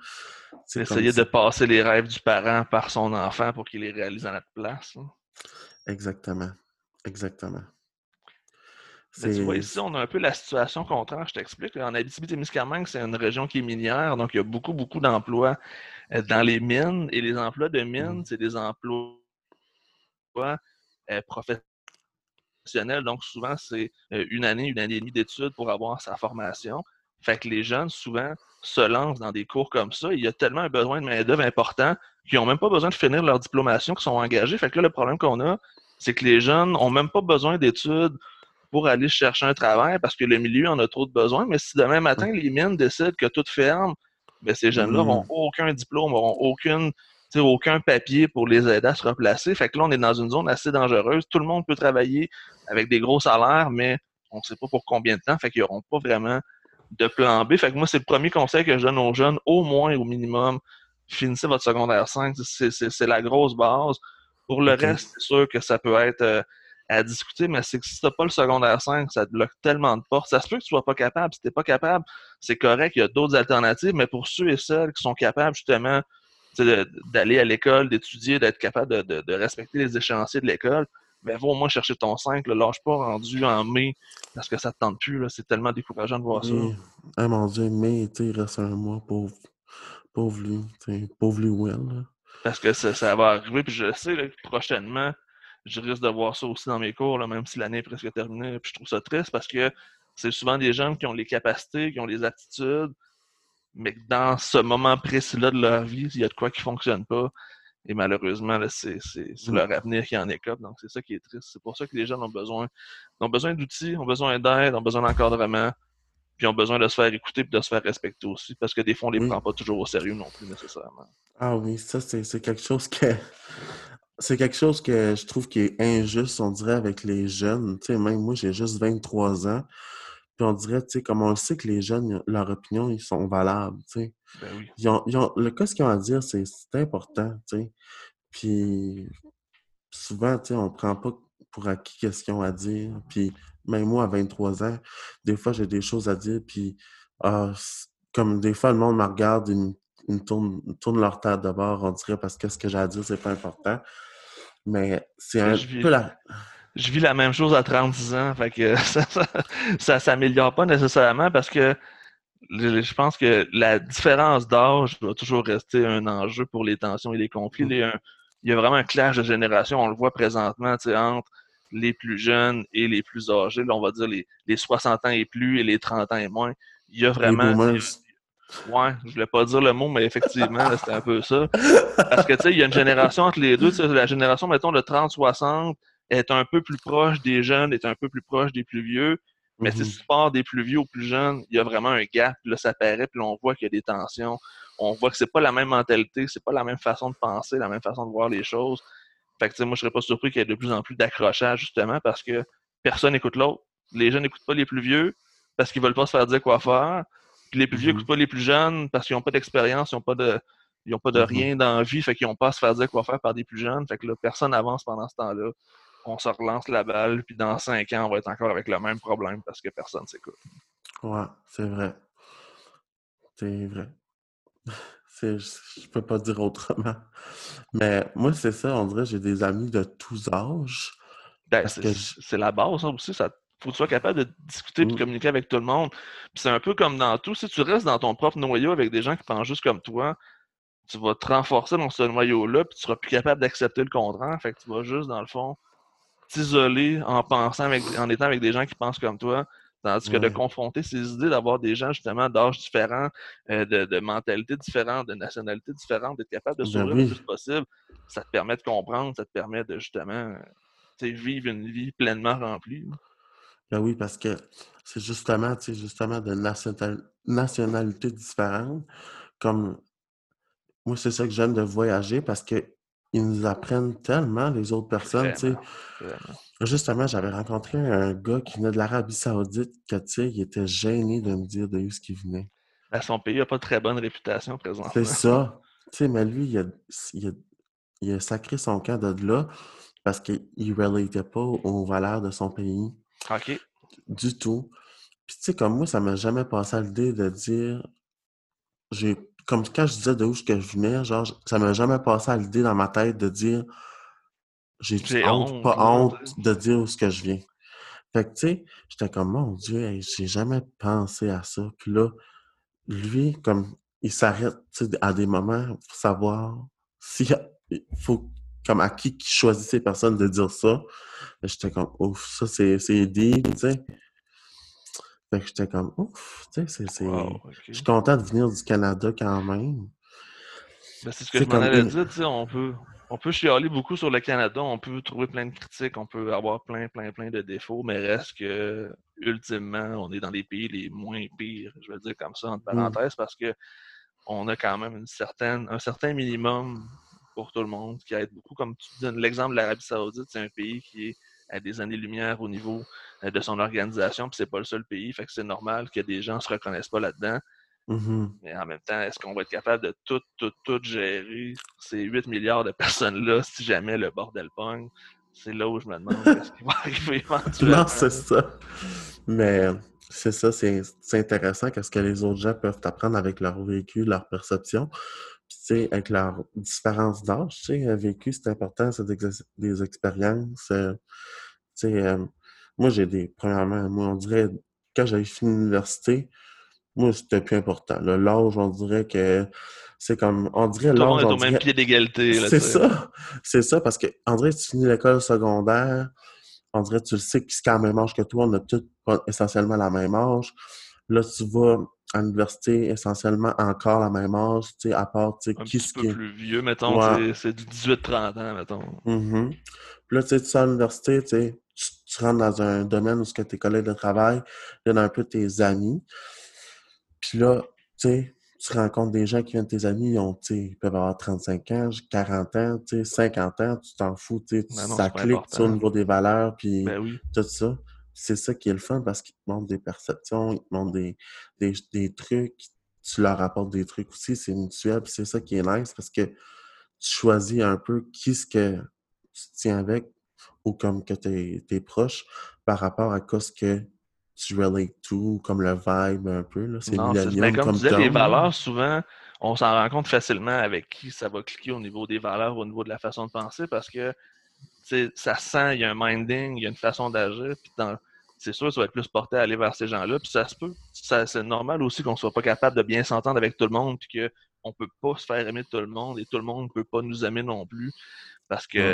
Essayer de passer les rêves du parent par son enfant pour qu'il les réalise à notre place. Hein. Exactement. Exactement. tu vois, ici, on a un peu la situation contraire, je t'explique. En Abitibi-Témiscamingue, c'est une région qui est minière, donc il y a beaucoup, beaucoup d'emplois euh, dans les mines. Et les emplois de mine, mmh. c'est des emplois euh, professionnels. Donc, souvent, c'est euh, une année, une année et demie d'études pour avoir sa formation. Fait que les jeunes, souvent, se lancent dans des cours comme ça. Il y a tellement un besoin de main-d'œuvre important qu'ils n'ont même pas besoin de finir leur diplomation, qui sont engagés. Fait que là, le problème qu'on a, c'est que les jeunes n'ont même pas besoin d'études pour aller chercher un travail parce que le milieu en a trop de besoin. Mais si demain matin, les mines décident que tout ferme, bien, ces jeunes-là n'auront mmh. aucun diplôme, n'auront aucune aucun papier pour les aider à se replacer. Fait que là, on est dans une zone assez dangereuse. Tout le monde peut travailler avec des gros salaires, mais on ne sait pas pour combien de temps. Fait qu'ils n'auront pas vraiment de plan B. Fait que moi, c'est le premier conseil que je donne aux jeunes, au moins, au minimum, finissez votre secondaire 5. C'est la grosse base. Pour le reste, c'est sûr que ça peut être euh, à discuter, mais c'est que si tu n'as pas le secondaire 5, ça te bloque tellement de portes. Ça se peut que tu sois pas capable. Si tu n'es pas capable, c'est correct, il y a d'autres alternatives, mais pour ceux et celles qui sont capables, justement, d'aller à l'école, d'étudier, d'être capable de, respecter les échéanciers de l'école, ben va au moins chercher ton 5, le lâche pas rendu en mai parce que ça te tente plus. C'est tellement décourageant de voir ça. Ah mon Dieu, mai, il reste un mois, pauvre, pauvre lui, pauvre lui Will. Parce que ça, va arriver, puis je sais, prochainement, je risque de voir ça aussi dans mes cours, là, même si l'année est presque terminée. Puis je trouve ça triste parce que c'est souvent des gens qui ont les capacités, qui ont les attitudes, mais dans ce moment précis-là de leur vie, il y a de quoi qui ne fonctionne pas. Et malheureusement, c'est mm. leur avenir qui en écope. Donc, c'est ça qui est triste. C'est pour ça que les jeunes ont besoin, ont besoin d'outils, ont besoin d'aide, ont besoin d'encadrement, puis ont besoin de se faire écouter et de se faire respecter aussi. Parce que des fois, on ne les prend pas toujours au sérieux non plus nécessairement. Ah oui, ça, c'est quelque chose que. C'est quelque chose que je trouve qui est injuste, on dirait, avec les jeunes. Tu sais, même moi, j'ai juste 23 ans. Puis on dirait, tu sais, comme on sait que les jeunes, leur opinion, ils sont valables, tu sais. Ben oui. ils ont, ils ont, le cas, ce qu'ils ont à dire, c'est important, tu sais. Puis souvent, tu sais, on prend pas pour acquis qu'est-ce qu'ils ont à dire. Puis même moi, à 23 ans, des fois, j'ai des choses à dire, puis ah, comme des fois, le monde me regarde, ils, me tournent, tourne leur tête d'abord, on dirait, parce que ce que j'ai à dire, c'est pas important. Mais c'est un peu la je vis la même chose à 36 ans. Fait que ça, ça, s'améliore pas nécessairement parce que je pense que la différence d'âge va toujours rester un enjeu pour les tensions et les conflits. Il y a, il y a vraiment un clash de génération. On le voit présentement entre les plus jeunes et les plus âgés. Là, on va dire les, les 60 ans et plus et les 30 ans et moins. Il y a vraiment. Ouais, je voulais pas dire le mot, mais effectivement, c'était un peu ça. Parce que, tu sais, il y a une génération entre les deux. La génération, mettons, de 30-60, est un peu plus proche des jeunes, est un peu plus proche des plus vieux. Mais si tu pars des plus vieux aux plus jeunes, il y a vraiment un gap. Là, ça paraît, puis là, on voit qu'il y a des tensions. On voit que c'est pas la même mentalité, c'est pas la même façon de penser, la même façon de voir les choses. Fait que, moi, je serais pas surpris qu'il y ait de plus en plus d'accrochage, justement, parce que personne n'écoute l'autre. Les jeunes n'écoutent pas les plus vieux parce qu'ils veulent pas se faire dire quoi faire. Puis les plus vieux n'écoutent pas les plus jeunes parce qu'ils n'ont pas d'expérience, ils n'ont pas de, ils ont pas de rien dans la vie, fait qu'ils n'ont pas à se faire dire quoi faire par des plus jeunes. Fait que là, personne n'avance pendant ce temps-là on se relance la balle, puis dans cinq ans, on va être encore avec le même problème parce que personne s'écoute. Ouais, c'est vrai. C'est vrai. Je peux pas dire autrement. Mais moi, c'est ça, on dirait j'ai des amis de tous âges. Ben, c'est la base hein, aussi. Ça, faut que tu sois capable de discuter et de mmh. communiquer avec tout le monde. c'est un peu comme dans tout. Si tu restes dans ton propre noyau avec des gens qui pensent juste comme toi, tu vas te renforcer dans ce noyau-là, puis tu seras plus capable d'accepter le contraire. Fait que tu vas juste, dans le fond, t'isoler en pensant avec, en étant avec des gens qui pensent comme toi. Tandis que de confronter ces idées, d'avoir des gens justement d'âge différents, euh, de, de mentalités différentes, de nationalités différentes, d'être capable de ben sourire le plus possible, ça te permet de comprendre, ça te permet de justement vivre une vie pleinement remplie. Ben oui, parce que c'est justement, justement de nationalités différentes, comme moi, c'est ça que j'aime de voyager parce que ils nous apprennent tellement, les autres personnes. Vraiment, vraiment. Justement, j'avais rencontré un gars qui venait de l'Arabie Saoudite, que, il était gêné de me dire de où ce qu'il venait. Ben, son pays n'a pas de très bonne réputation C'est présentement. ça. Tu sais, mais lui, il a, il a- il a sacré son camp de là parce qu'il ne relatait pas aux valeurs de son pays OK. du tout. Puis, tu sais, comme moi, ça m'a jamais passé à l'idée de dire. J'ai, comme quand je disais de où que je venais, genre, ça m'a jamais passé à l'idée dans ma tête de dire j'ai honte, honte, pas honte de dire où ce que je viens. Fait que, tu sais, j'étais comme, mon Dieu, hey, j'ai jamais pensé à ça. Puis là, lui, comme, il s'arrête, tu sais, à des moments pour savoir si il faut, comme, à qui qui choisit ces personnes de dire ça. J'étais comme, ouf, ça, c'est, c'est deep, tu sais. Fait que j'étais comme, ouf, tu sais, c'est, c'est... Wow, Je suis content de venir du Canada quand même. Ben, c'est ce que je m'en allais dire, tu sais, on peut, on peut chialer beaucoup sur le Canada, on peut trouver plein de critiques, on peut avoir plein, plein, plein de défauts, mais reste que, ultimement, on est dans les pays les moins pires, je vais le dire comme ça, entre Mm. parenthèses, parce que on a quand même une certaine, un certain minimum pour tout le monde qui aide beaucoup. Comme tu donnes l'exemple de l'Arabie Saoudite, c'est un pays qui est à des années-lumière au niveau euh, de son organisation, puis c'est pas le seul pays, fait que c'est normal que des gens se reconnaissent pas là-dedans. Mhm. Mais en même temps, est-ce qu'on va être capable de tout, tout, tout gérer ces 8 milliards de personnes-là si jamais le bordel pogne? C'est là où je me demande qu'est-ce qui va arriver éventuellement. Non, c'est ça. Mais c'est ça, c'est c'est intéressant qu'est-ce que les autres gens peuvent apprendre avec leur vécu, leur perception. Sais, avec leur différence d'âge, tu sais, un vécu, c'est important, c'est des, ex- des expériences. euh, tu sais, euh, moi, j'ai des, premièrement, moi, on dirait, quand j'avais fini l'université, moi, c'était plus important. L'âge, on dirait que c'est comme, on dirait Tout le monde l'âge, est on au même dirait- pied d'égalité. c'est ça. C'est ça, parce que André, tu finis l'école secondaire, on dirait tu le sais que c'est quand même âge que toi, on a tous pas essentiellement la même âge. Là, tu vas à l'université, essentiellement encore la même âge, tu sais, à part, tu sais, Un qui petit ce peu qui plus vieux, mettons, Ouais. c'est- du 18-30 ans, mettons. Mhm. Puis là, tu sais, tu à l'université, tu sais, tu, rentres dans un domaine où ce que tes collègues de travail, il y en a un peu tes amis. Puis là, tu sais, tu rencontres des gens qui viennent de tes amis, ils, ont, ils peuvent avoir 35 ans, 40 ans, tu sais, 50 ans, tu t'en fous, tu Ben non, ça clique au niveau des valeurs, puis Ben oui. tout ça. C'est ça qui est le fun parce qu'ils te montrent des perceptions, ils te montrent des, des, des trucs, tu leur apportes des trucs aussi, c'est mutuel, puis c'est ça qui est nice parce que tu choisis un peu qui ce que tu tiens avec ou comme que t'es es proche par rapport à quoi ce que tu relates to, comme le vibe un peu, là. C'est Non, c'est ben, comme comme tu disais, les là. valeurs, souvent, on s'en rend compte facilement avec qui ça va cliquer au niveau des valeurs, au niveau de la façon de penser, parce que ça sent, il y a un minding, il y a une façon d'agir, puis dans- c'est sûr, ça va être plus porté à aller vers ces gens-là, puis ça se peut, ça- c'est normal aussi qu'on soit pas capable de bien s'entendre avec tout le monde, puis qu'on peut pas se faire aimer de tout le monde, et tout le monde peut pas nous aimer non plus, parce que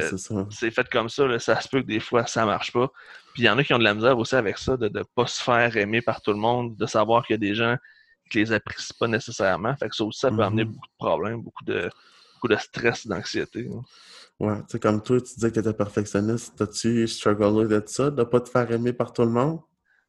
c'est fait comme ça, là, ça se peut que des fois ça marche pas. Puis il y en a qui ont de la misère aussi avec ça, de ne pas se faire aimer par tout le monde, de savoir qu'il y a des gens qui les apprécient pas nécessairement. Fait que ça aussi, ça peut amener Mhm. beaucoup de problèmes, beaucoup de, beaucoup de stress, d'anxiété. Ouais, tu sais, comme toi, tu disais que tu étais perfectionniste. T'as-tu strugglé de ça, de pas te faire aimer par tout le monde?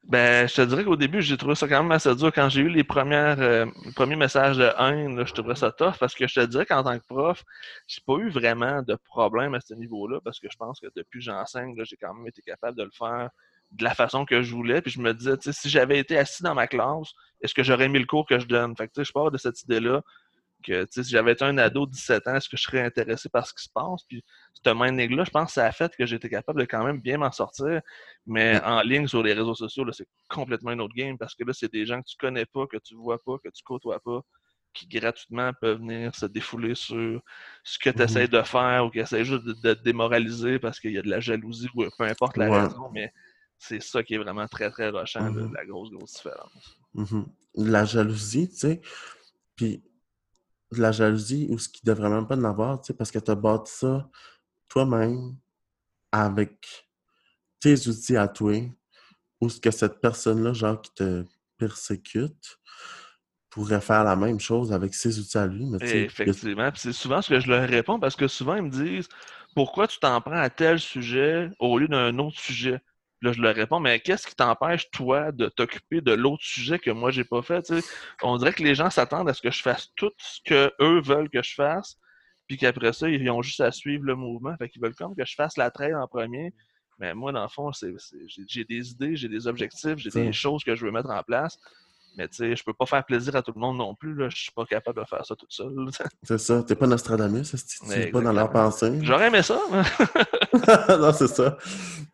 Ben, je te dirais qu'au début, j'ai trouvé ça quand même assez dur. Quand j'ai eu les premières, euh, premiers messages de haine, je trouvais ça tough parce que je te dirais qu'en tant que prof, j'ai pas eu vraiment de problème à ce niveau-là parce que je pense que depuis que j'enseigne, j'ai quand même été capable de le faire de la façon que je voulais. Puis je me disais, si j'avais été assis dans ma classe, est-ce que j'aurais aimé le cours que je donne? Fait que, je pars de cette idée-là que, si j'avais été un ado de 17 ans, est-ce que je serais intéressé par ce qui se passe? Puis, ce minding-là, je pense que ça a fait que j'étais capable de quand même bien m'en sortir. Mais en ligne, sur les réseaux sociaux, là, c'est complètement un autre game parce que là, c'est des gens que tu connais pas, que tu vois pas, que tu côtoies pas, qui gratuitement peuvent venir se défouler sur ce que tu essaies de faire ou qui essaient juste de, de te démoraliser parce qu'il y a de la jalousie ou peu importe la Ouais. raison. Mais c'est ça qui est vraiment très, très rochant, Mhm. la grosse, grosse différence. Mhm. La jalousie, tu sais, puis de la jalousie ou ce qui devrait même pas en avoir, parce que tu as bâti ça toi-même avec tes outils à toi, ou ce que cette personne-là, genre, qui te persécute, pourrait faire la même chose avec ses outils à lui, mais Effectivement. C'est souvent ce que je leur réponds parce que souvent ils me disent pourquoi tu t'en prends à tel sujet au lieu d'un autre sujet. Là, je leur réponds, mais qu'est-ce qui t'empêche, toi, de t'occuper de l'autre sujet que moi, j'ai pas fait? On dirait que les gens s'attendent à ce que je fasse tout ce qu'eux veulent que je fasse, puis qu'après ça, ils ont juste à suivre le mouvement. Fait qu'ils veulent comme que je fasse la trail en premier. Mais moi, dans le fond, j'ai des idées, j'ai des objectifs, j'ai des choses que je veux mettre en place. Mais tu sais, je peux pas faire plaisir à tout le monde non plus. Là. Je suis pas capable de faire ça tout seul. c'est ça. T'es pas Nostradamus, tu n'es pas dans leur pensée. J'aurais aimé ça. non, c'est ça.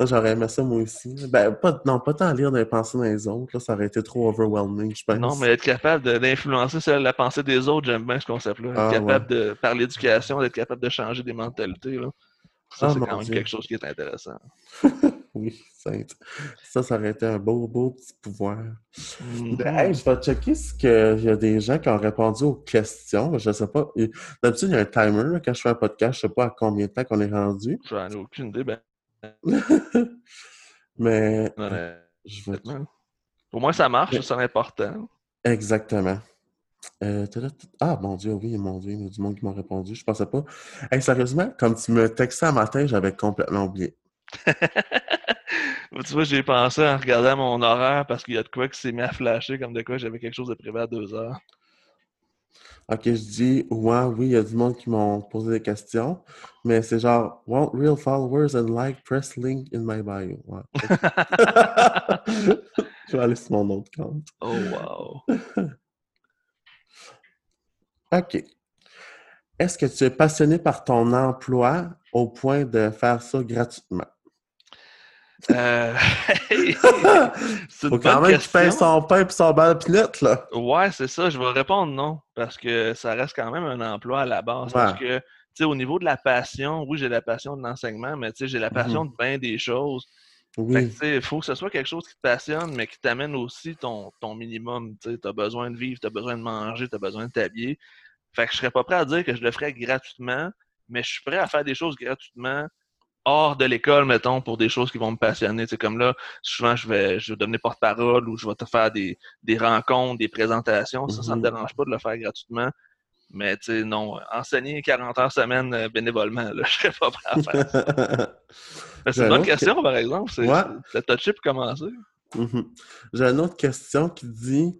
J'aurais aimé ça moi aussi. Ben, pas, non, pas tant lire des pensées des autres. Là, ça aurait été trop overwhelming, je pense. Non, mais être capable d'influencer la pensée des autres, j'aime bien ce concept-là. Être ah, capable de, par l'éducation, d'être capable de changer des mentalités. Là. Ça, ah, c'est quand même quelque chose qui est intéressant. oui, ça, ça aurait été un beau, beau petit pouvoir. Ben, je vais checker ce qu'il y a des gens qui ont répondu aux questions. Je ne sais pas. D'habitude, il y a un timer. quand je fais un podcast, je ne sais pas à combien de temps qu'on est rendu. J'en ai aucune idée. Ben... Mais. je vais... Au moins, ça marche, c'est important. Exactement. Euh, ah, mon Dieu, oui, mon Dieu, il y a du monde qui m'a répondu. Je pensais pas. Hey, sérieusement, comme tu me textais un matin, j'avais complètement oublié. tu vois, j'ai pensé en regardant mon horaire parce qu'il y a de quoi qui s'est mis à flasher comme de quoi j'avais quelque chose de prévu à deux heures. Ok, je dis, ouais, oui, il y a du monde qui m'ont posé des questions, mais c'est genre, want real followers and like, press link in my bio. je vais aller sur mon autre compte. Oh, wow. OK. Est-ce que tu es passionné par ton emploi au point de faire ça gratuitement? Euh... c'est Faut quand même qu'il son pain et son balle pinette, là. Ouais, c'est ça. Je vais répondre non. Parce que ça reste quand même un emploi à la base. Parce que, tu sais, au niveau de la passion, oui, j'ai la passion de l'enseignement, mais tu sais, j'ai la passion mm-hmm. de bien des choses. Oui. il faut que ce soit quelque chose qui te passionne, mais qui t'amène aussi ton, ton minimum. Tu as besoin de vivre, tu as besoin de manger, tu as besoin de t'habiller. Fait que je serais pas prêt à dire que je le ferais gratuitement, mais je suis prêt à faire des choses gratuitement hors de l'école, mettons, pour des choses qui vont me passionner. C'est comme là, souvent, je vais, je vais devenir porte-parole ou je vais te faire des, des rencontres, des présentations. Ça, ça me mm-hmm. dérange pas de le faire gratuitement. Mais, tu sais, non, enseigner 40 heures semaine euh, bénévolement, là, je serais pas prêt à faire ça. c'est une bonne question, par exemple. C'est ouais. touché pour commencer. Mm-hmm. J'ai une autre question qui dit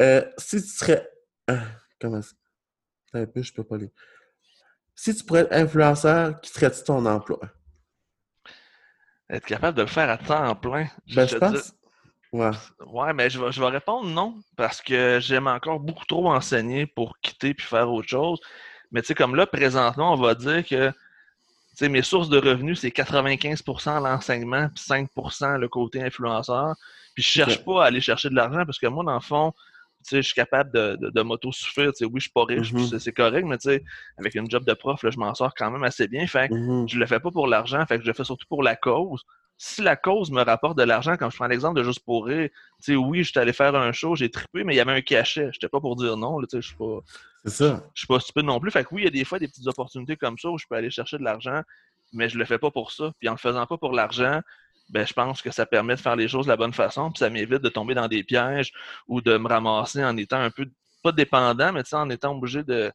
euh, si tu serais. Euh, comment ça? Un peu, je peux pas lire. Si tu pourrais être influenceur, qui serait-tu ton emploi? Être capable de le faire à temps plein. Ben, je, pense. Ouais. ouais, mais je vais, je vais répondre non, parce que j'aime encore beaucoup trop enseigner pour quitter puis faire autre chose. Mais tu sais, comme là, présentement, on va dire que sais, mes sources de revenus, c'est 95% l'enseignement, puis 5% le côté influenceur. Puis je cherche pas à aller chercher de l'argent parce que moi, dans le fond, je suis capable de, de, de m'auto-suffire. Oui, je suis pas riche, mm-hmm. c'est correct, mais avec une job de prof, là, je m'en sors quand même assez bien. Fait que mm-hmm. je le fais pas pour l'argent, fait que je le fais surtout pour la cause. Si la cause me rapporte de l'argent, comme je prends l'exemple de Juste pour rire, oui, je suis allé faire un show, j'ai trippé, mais il y avait un cachet. Je pas pour dire non, je suis pas. C'est ça. Je suis pas stupide non plus. Fait que oui, il y a des fois des petites opportunités comme ça où je peux aller chercher de l'argent, mais je le fais pas pour ça. Puis en le faisant pas pour l'argent, ben, je pense que ça permet de faire les choses de la bonne façon, puis ça m'évite de tomber dans des pièges ou de me ramasser en étant un peu, pas dépendant, mais en étant obligé de,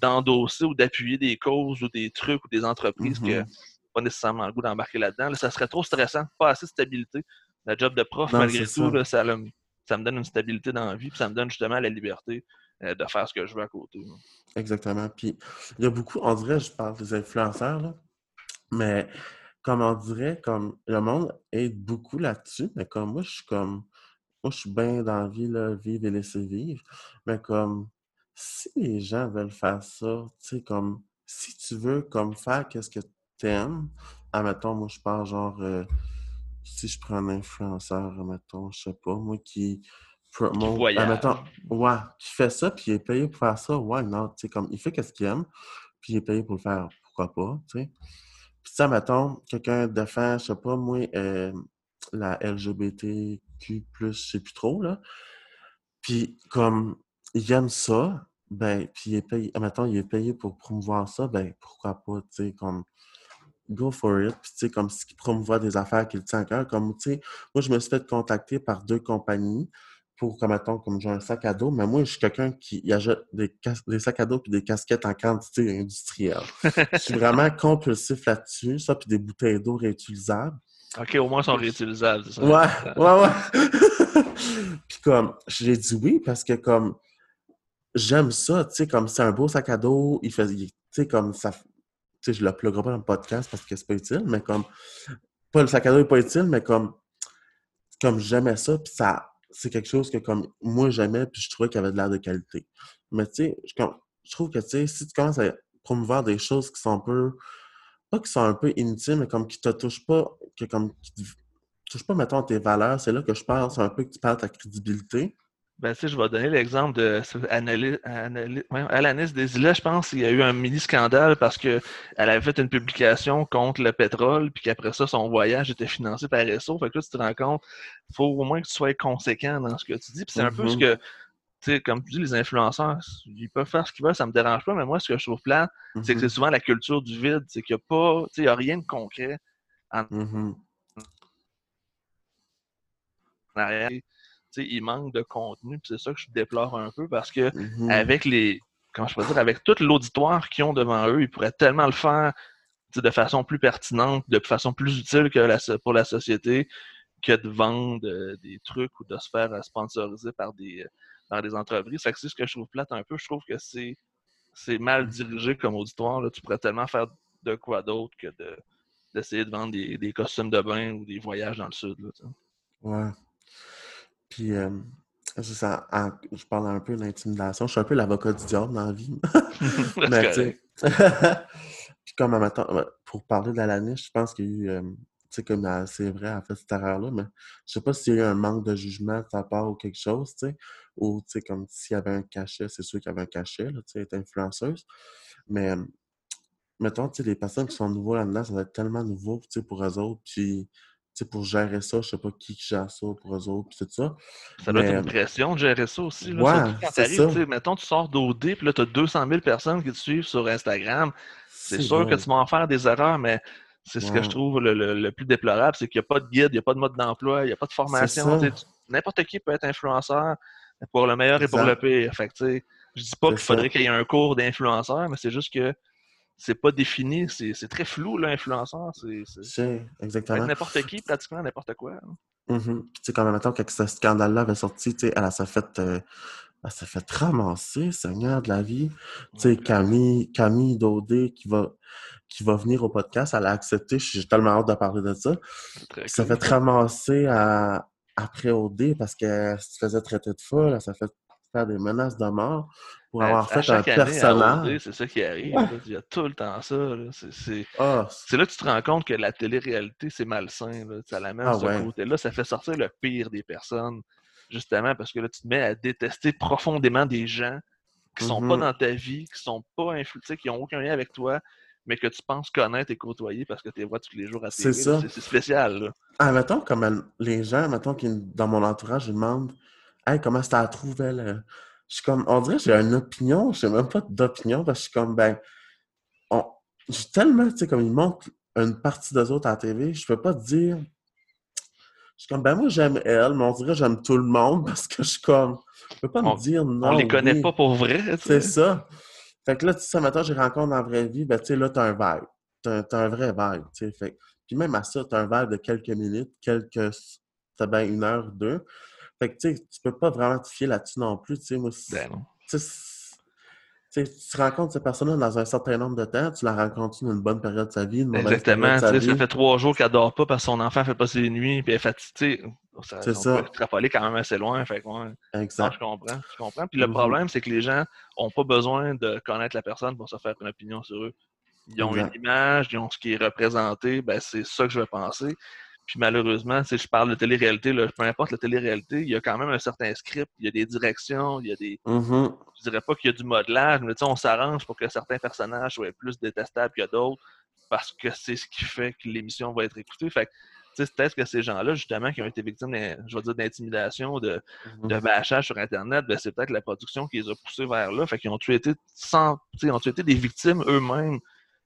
d'endosser ou d'appuyer des causes ou des trucs ou des entreprises que mm-hmm. Pas nécessairement le goût d'embarquer là-dedans. ça serait trop stressant, pas assez de stabilité. La job de prof, malgré tout, ça. ça, me donne une stabilité dans la vie, puis ça me donne justement la liberté euh, de faire ce que je veux à côté. Exactement. Puis il y a beaucoup, on dirait, je parle des influenceurs, là, mais comme on dirait, comme le monde aide beaucoup là-dessus, mais comme moi, je suis comme. Moi, je suis bien dans la vie, là, vivre et laisser vivre. Mais comme si les gens veulent faire ça, tu sais, comme si tu veux comme faire qu'est-ce que aimes, admettons, moi je parle genre euh, si je prends un influenceur, admettons, je sais pas, moi qui promote, admettons, ouais, qui fait ça, puis il est payé pour faire ça, ouais, non, tu sais, comme il fait qu'est-ce qu'il aime, puis il est payé pour le faire, pourquoi pas, tu sais. Puis ça, mettons, quelqu'un défend, je sais pas, moi, euh, la LGBTQ+, je sais plus trop, là. Puis comme il aime ça, ben, puis il est payé, mettons, il est payé pour promouvoir ça, ben, pourquoi pas, tu sais, comme go for it. Puis, tu sais, comme ce qui promouvoit des affaires qu'il tient à cœur. Comme, tu sais, moi, je me suis fait contacter par deux compagnies pour, comme, mettons, comme j'ai un sac à dos, mais moi, je suis quelqu'un qui achète des, des sacs à dos puis des casquettes en quantité industrielle. je suis vraiment compulsif là-dessus, ça, puis des bouteilles d'eau réutilisables. OK, au moins, ils sont réutilisables, c'est ça? Ouais, ouais, ouais. Puis comme, j'ai dit oui parce que comme, j'aime ça, tu sais, comme c'est un beau sac à dos, il fait, tu sais, comme ça, sais, je le pluguerai pas dans le podcast parce que c'est pas utile, mais comme, pas le sac à dos est pas utile, mais comme, comme j'aimais ça, puis ça, c'est quelque chose que comme moi j'aimais, puis je trouvais qu'il avait de l'air de qualité. Mais tu sais, je, je trouve que, tu sais, si tu commences à promouvoir des choses qui sont un peu, pas qui sont un peu inutiles, mais comme qui te touchent pas, que comme, qui te touchent pas, mettons, tes valeurs, c'est là que je pense un peu que tu perds ta crédibilité. Ben, tu sais, je vais donner l'exemple de Alanis Desilets, je pense qu'il y a eu un mini-scandale parce qu'elle avait fait une publication contre le pétrole, puis qu'après ça, son voyage était financé par RSO. Fait que là, tu te rends compte, il faut au moins que tu sois conséquent dans ce que tu dis. Puis c'est un peu ce mm-hmm. que, tu sais, comme tu dis, les influenceurs, ils peuvent faire ce qu'ils veulent, ça me dérange pas, mais moi, ce que je trouve plat, c'est que mm-hmm. c'est souvent la culture du vide, c'est qu'il n'y a pas, tu sais, il n'y a rien de concret en, mm-hmm. arrière il manque de contenu. C'est ça que je déplore un peu parce que mm-hmm. avec les. Comment je peux dire, avec tout l'auditoire qu'ils ont devant eux, ils pourraient tellement le faire de façon plus pertinente, de façon plus utile que pour la société que de vendre euh, des trucs ou de se faire euh, sponsoriser par des, par des entreprises. C'est ce que je trouve plate un peu. Je trouve que c'est mal mm-hmm. dirigé comme auditoire. Là. Tu pourrais tellement faire de quoi d'autre que d'essayer de, vendre des, des, costumes de bain ou des voyages dans le sud. Là, ouais. Puis, euh, ça, je parle un peu d'intimidation. Je suis un peu l'avocat du diable dans la vie. Mais, tu sais. Puis, comme pour parler de la laniche, je pense qu'il y a eu. Euh, tu sais, comme c'est vrai, elle a fait cette erreur-là, mais je sais pas s'il y a eu un manque de jugement de sa part ou quelque chose, tu sais. Ou, tu sais, comme s'il y avait un cachet, c'est sûr qu'il y avait un cachet, là, tu sais, être influenceuse. Mais, mettons, tu sais, les personnes qui sont nouveaux là-dedans, ça va être tellement nouveau, tu sais, pour eux autres. Puis, pour gérer ça, je sais pas qui gère ça pour eux autres, tout ça. Ça doit être une pression de gérer ça aussi. Là. Ouais, c'est ça. Mettons, tu sors d'OD, puis là, tu as 200 000 personnes qui te suivent sur Instagram. C'est sûr que tu vas en faire des erreurs, mais c'est ce que je trouve le, plus déplorable, c'est qu'il n'y a pas de guide, il n'y a pas de mode d'emploi, il n'y a pas de formation. N'importe qui peut être influenceur pour le meilleur et pour le pire. Fait que, je dis pas qu'il faudrait qu'il y ait un cours d'influenceur, mais c'est juste que c'est pas défini, c'est très flou, l'influenceur. C'est exactement. N'importe qui, pratiquement n'importe quoi. Mm -hmm. Tu sais, quand même, maintenant, quand ce scandale-là avait sorti, tu sais, elle, s'est fait, euh, elle s'est fait ramasser, Seigneur de la vie. Tu sais, Camille, Camille Daudé qui va, qui va venir au podcast, elle a accepté. J'ai tellement hâte de parler de ça. Elle s'est fait ramasser à, après OD parce qu'elle se faisait traiter de folle, elle s'est fait faire des menaces de mort pour avoir fait un personnage. C'est ça qui arrive. Il y a tout le temps ça. Ah, c'est là que tu te rends compte que la télé-réalité, c'est malsain. Ça l'amène ah, ce côté-là. Ça fait sortir le pire des personnes. Justement, parce que là, tu te mets à détester profondément des gens qui sont pas mm-hmm. dans ta vie, qui sont pas influencés, qui n'ont aucun lien avec toi, mais que tu penses connaître et côtoyer parce que tu les vois tous les jours à télé. C'est ça. C'est spécial. Là. Ah, mettons, comme les gens, mettons, qui, dans mon entourage, ils demandent Hey, comment ça trouvé, là? Je suis comme, on dirait que j'ai une opinion, je n'ai même pas d'opinion, parce que je suis comme, ben, on, j'ai tellement, tu sais, comme ils montrent une partie des autres à la TV, je peux pas te dire. Je suis comme, ben moi j'aime elle, mais on dirait que j'aime tout le monde parce que je suis comme, je peux pas me dire non. On les connaît pas pour vrai. C'est ça. Fait que là, tu sais, maintenant, j'ai rencontré dans la vraie vie, ben tu sais, là, t'as un vibe. T'as, as un vrai vibe, tu sais. Fait puis même à ça, t'as un vibe de quelques minutes, quelques, t'as bien une heure ou deux. Fait que, tu sais, tu peux pas vraiment te fier là-dessus non plus, tu sais, moi... Ben non. Tu tu rencontres cette personne-là dans un certain nombre de temps, tu la rencontres dans une bonne période de sa vie, une Exactement. ça fait trois jours qu'elle dort pas parce que son enfant fait pas ses nuits, puis elle est fatiguée. C'est ça. On peut extrapoler quand même assez loin. Fait, ouais. Exact. je comprends. Je comprends. Puis le mm-hmm. problème, c'est que les gens n'ont pas besoin de connaître la personne pour se faire une opinion sur eux. Ils ont une image, ils ont ce qui est représenté, ben c'est ça que je vais penser. Puis malheureusement, si je parle de télé-réalité, peu importe la télé-réalité, il y a quand même un certain script, il y a des directions, il y a des. Mm-hmm. Je dirais pas qu'il y a du modelage, mais on s'arrange pour que certains personnages soient plus détestables que d'autres parce que c'est ce qui fait que l'émission va être écoutée. Fait c'est peut-être que ces gens-là, justement, qui ont été victimes, je vais dire, d'intimidation, de, mm-hmm. de bâchage sur Internet, ben, c'est peut-être la production qui les a poussés vers là. Fait qu'ils ont été sans, ont été des victimes eux-mêmes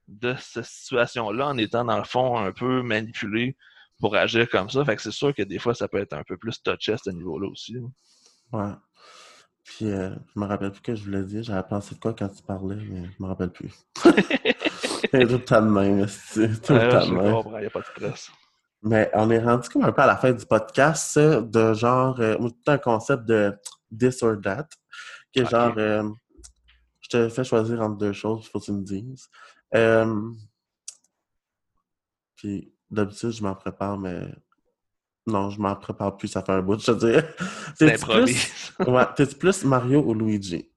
de cette situation-là en étant, dans le fond, un peu manipulés pour agir comme ça. Fait que c'est sûr que des fois, ça peut être un peu plus touché à ce niveau-là aussi. Ouais. Puis, euh, je me rappelle plus ce que je voulais dire. J'avais pensé de quoi quand tu parlais, mais je me rappelle plus. C'est tout le temps de même. C'est tout le temps de même. Il n'y a pas de stress. Mais on est rendu comme un peu à la fin du podcast de genre, euh, tout un concept de this or that, qui est genre, euh, je te fais choisir entre deux choses, il faut que tu me dises. Euh, puis d'habitude, je m'en prépare, mais non, je m'en prépare plus, ça fait un bout, je te dirais. T'es-tu plus... ouais, plus Mario ou Luigi?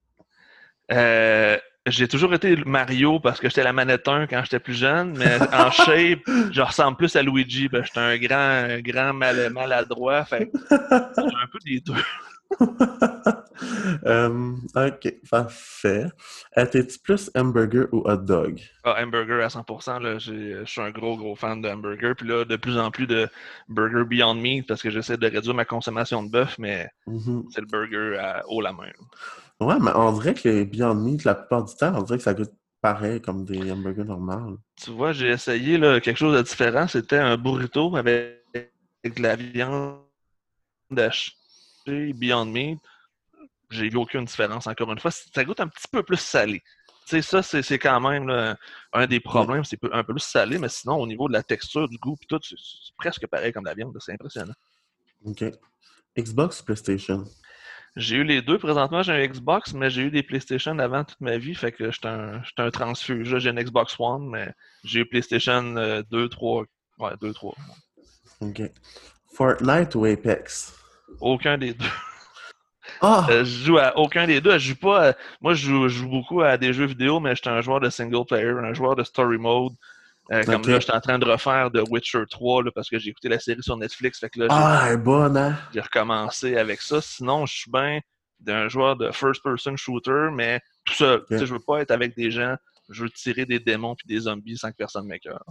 Euh, j'ai toujours été Mario parce que j'étais la manette 1 quand j'étais plus jeune, mais en shape, je ressemble plus à Luigi. Ben, j'étais un grand, grand mal, maladroit. Fait un peu des deux. Euh, ok, parfait. T'es-tu plus hamburger ou hot dog? Ah, hamburger à 100%. Là, je suis un gros, gros fan de hamburger. Puis là, de plus en plus de burger Beyond Meat parce que j'essaie de réduire ma consommation de bœuf, mais mm-hmm. c'est le burger à haut la main. Ouais, mais on dirait que les Beyond Meat, la plupart du temps, on dirait que ça goûte pareil comme des hamburgers normaux. Tu vois, j'ai essayé là, quelque chose de différent. C'était un burrito avec de la viande hachée, Beyond Meat. J'ai vu aucune différence, encore une fois. Ça goûte un petit peu plus salé. Tu sais, ça, c'est quand même un des problèmes. C'est un peu plus salé, mais sinon, au niveau de la texture, du goût, puis tout, c'est presque pareil comme la viande. C'est impressionnant. OK. Xbox, PlayStation? J'ai eu les deux. Présentement, j'ai un Xbox, mais j'ai eu des PlayStation avant toute ma vie. Fait que j'étais un, un transfuge. J'ai un Xbox One, mais j'ai eu PlayStation 2, 3. Ouais, 2, 3. OK. Fortnite ou Apex? Aucun des deux. Ah! Euh, je joue à aucun des deux. Je joue pas. Moi, je joue, je joue, beaucoup à des jeux vidéo, mais j'étais un joueur de single player, un joueur de story mode. Euh, comme là, j'étais en train de refaire The Witcher 3 là, parce que j'ai écouté la série sur Netflix. Fait que là, ah, bonne, hein? J'ai recommencé avec ça. Sinon, je suis bien d'un joueur de first-person shooter, mais tout seul. Okay. Je veux pas être avec des gens. Je veux tirer des démons puis des zombies sans que personne m'écœure.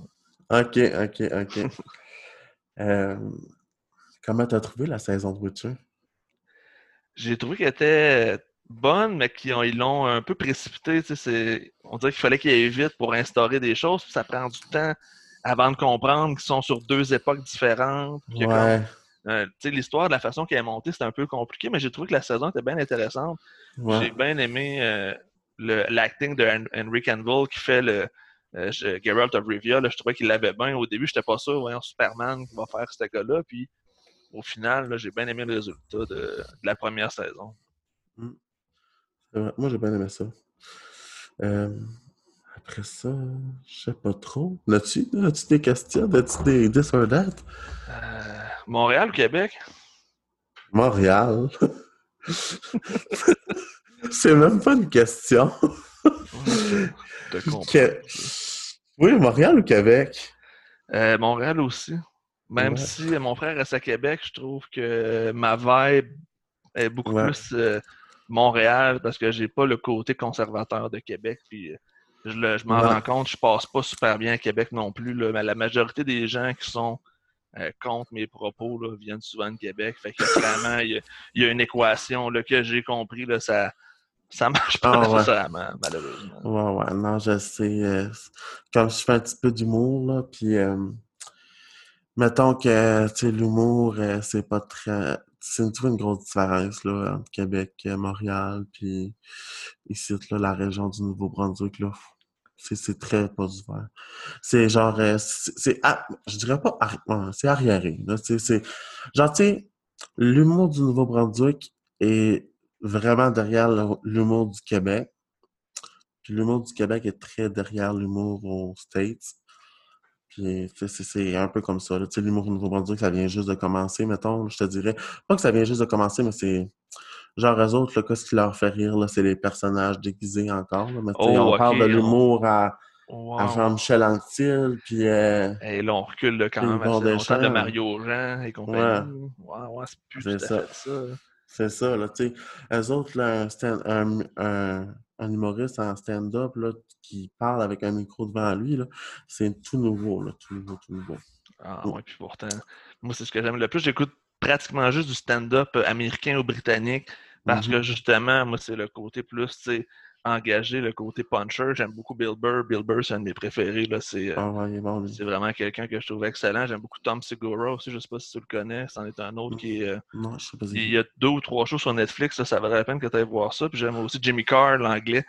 Ok, ok, ok. euh, comment t'as trouvé la saison de Witcher? J'ai trouvé qu'elle était bonne, mais qui ils l'ont un peu précipité. On dirait qu'il fallait qu'il aille vite pour instaurer des choses, puis ça prend du temps avant de comprendre qu'ils sont sur deux époques différentes. Euh, l'histoire de la façon qu'elle est montée, c'était un peu compliqué, mais j'ai trouvé que la saison était bien intéressante. J'ai bien aimé euh, l'acting de Henry Cavill qui fait le euh, Geralt of Rivia. je trouvais qu'il l'avait bien. Au début, j'étais pas sûr, voyons, Superman qui va faire ce gars-là. Puis au final, j'ai bien aimé le résultat de, la première saison. Mm. Moi, j'ai bien aimé ça. Euh, après ça, je sais pas trop. As-tu as des questions? As-tu des this or that? Euh, Montréal ou Québec? Montréal. C'est même pas une question. Oui, Montréal ou Québec? Euh, Montréal aussi. Même si mon frère reste à Québec, je trouve que ma vibe est beaucoup plus Montréal parce que j'ai pas le côté conservateur de Québec. Puis euh, je, m'en rends compte, je passe pas super bien à Québec non plus. Là, mais la majorité des gens qui sont euh, contre mes propos là, viennent souvent de Québec. Fait que il y, a une équation là, que j'ai compris, là, ça. Ça marche pas ah, nécessairement, malheureusement. Ouais, ouais, non, je sais. Euh, comme je fais un petit peu d'humour, là, puis mettons que l'humour, c'est pas très c'est une, une grosse différence là, entre Québec, Montréal, puis ici, là, la région du Nouveau-Brunswick. là. C'est très pas ouvert. C'est genre, euh, c'est, je dirais pas, c'est arriéré. C'est, genre, tu sais, l'humour du Nouveau-Brunswick est vraiment derrière l'humour du Québec. Puis l'humour du Québec est très derrière l'humour aux States c'est un peu comme ça. L'humour au Nouveau-Brunswick, ça vient juste de commencer, mettons. Je te dirais. Pas que ça vient juste de commencer, mais c'est. Genre, eux autres, là, ce qui leur fait rire, c'est les personnages déguisés encore. Mais, oh, on parle de l'humour à, Jean-Michel Anctil, puis... Euh, et là, on recule quand même assez de Mario Jean et compagnie. Ouais, ouais, c'est plus ça. ça. C'est ça, là, tu sais. Eux autres, là, un, un, un humoriste en stand-up qui parle avec un micro devant lui, c'est tout nouveau, là, tout nouveau, tout nouveau. Ah oui, puis pourtant, moi, c'est ce que j'aime le plus. J'écoute pratiquement juste du stand-up américain ou britannique parce mm-hmm. que justement, moi, c'est le côté plus, tu sais, engagé, le côté puncher. J'aime beaucoup Bill Burr. Bill Burr, c'est un de mes préférés. C'est ah vraiment quelqu'un que je trouve excellent. J'aime beaucoup Tom Segura aussi. Je ne sais pas si tu le connais. C'en est un autre qui est. Euh, non, je sais pas. Il y a deux ou trois shows sur Netflix. ça valait la peine que tu ailles voir ça. Puis j'aime aussi Jimmy Carr, l'anglais.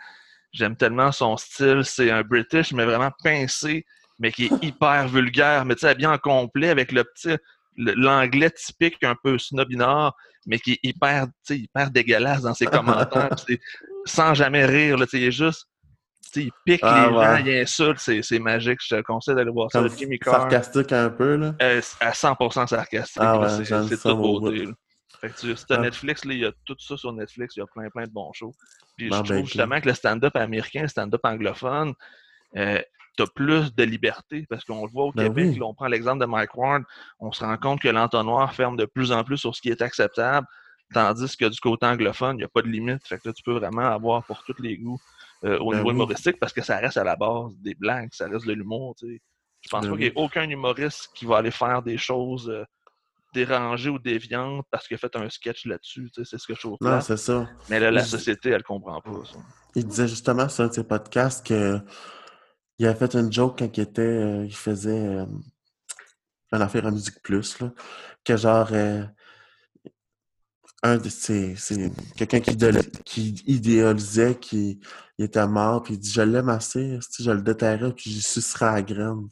J'aime tellement son style. C'est un British, mais vraiment pincé. mais qui est hyper vulgaire, mais tu sais, bien en complet avec le petit l'anglais typique un peu snobinard, mais qui est hyper, hyper dégueulasse dans ses commentaires, sans jamais rire. Là, il est juste. Il pique ah, les gens, il insulte, c'est magique. Je te conseille d'aller voir ça. Jimmy Carr. Sarcastique un peu, là. Euh, à 100% sarcastique. Ah, c'est toute beauté. Fait que tu, ah. Netflix, là, il y a tout ça sur Netflix, il y a plein plein de bons shows. Puis je ben, trouve justement que le stand-up américain, le stand-up anglophone, euh, tu as plus de liberté parce qu'on le voit au ben Québec. on prend l'exemple de Mike Ward, on se rend compte que l'entonnoir ferme de plus en plus sur ce qui est acceptable, tandis que du côté anglophone, il n'y a pas de limite. Fait que là, tu peux vraiment avoir pour tous les goûts euh, au ben niveau humoristique parce que ça reste à la base des blagues, ça reste de l'humour. Je pense ben pas qu'il y ait aucun humoriste qui va aller faire des choses euh, dérangées ou déviantes parce qu'il a fait un sketch là-dessus. C'est ce que je trouve. Non, c'est ça. Mais là, la société, elle comprend pas ça. Il disait justement sur un de ses podcasts que il a fait une joke quand il était. Euh, il faisait euh, une affaire à Musique Plus, là, que genre. Euh, un de c'est quelqu'un qui, qui idéalisait qui était mort, puis il dit Je l'aime assez, je le déterrais, puis j'y sucerai à la graine.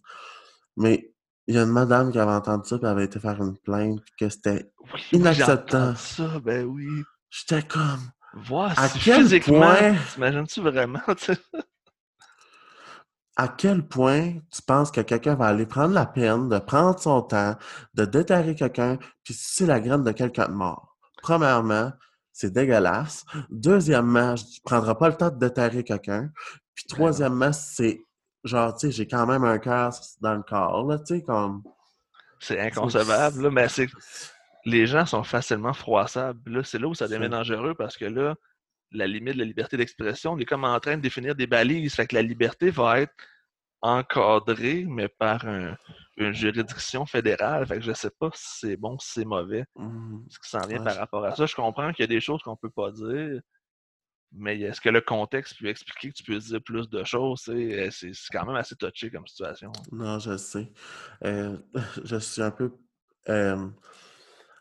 Mais il y a une madame qui avait entendu ça, puis avait été faire une plainte, que c'était inacceptable. ça, ben oui. J'étais comme. Voir à quel point. T'imagines-tu vraiment, à quel point tu penses que quelqu'un va aller prendre la peine de prendre son temps, de déterrer quelqu'un, puis c'est la graine de quelqu'un de mort? Premièrement, c'est dégueulasse. Deuxièmement, tu ne prendras pas le temps de déterrer quelqu'un. Puis ben troisièmement, c'est genre, tu sais, j'ai quand même un cœur dans le corps, là, tu sais, comme... C'est inconcevable, là, mais c'est... Les gens sont facilement froissables. Là, c'est là où ça devient dangereux parce que là, la limite de la liberté d'expression. On est comme en train de définir des balises. Fait que la liberté va être encadrée, mais par une juridiction fédérale. Fait que je sais pas si c'est bon, si c'est mauvais. Mmh. Ce qui s'en vient par rapport à ça. Je comprends qu'il y a des choses qu'on peut pas dire. Mais est-ce que le contexte peut expliquer que tu peux dire plus de choses? C'est quand même assez touché comme situation. Non, je sais. Euh, je suis un peu euh,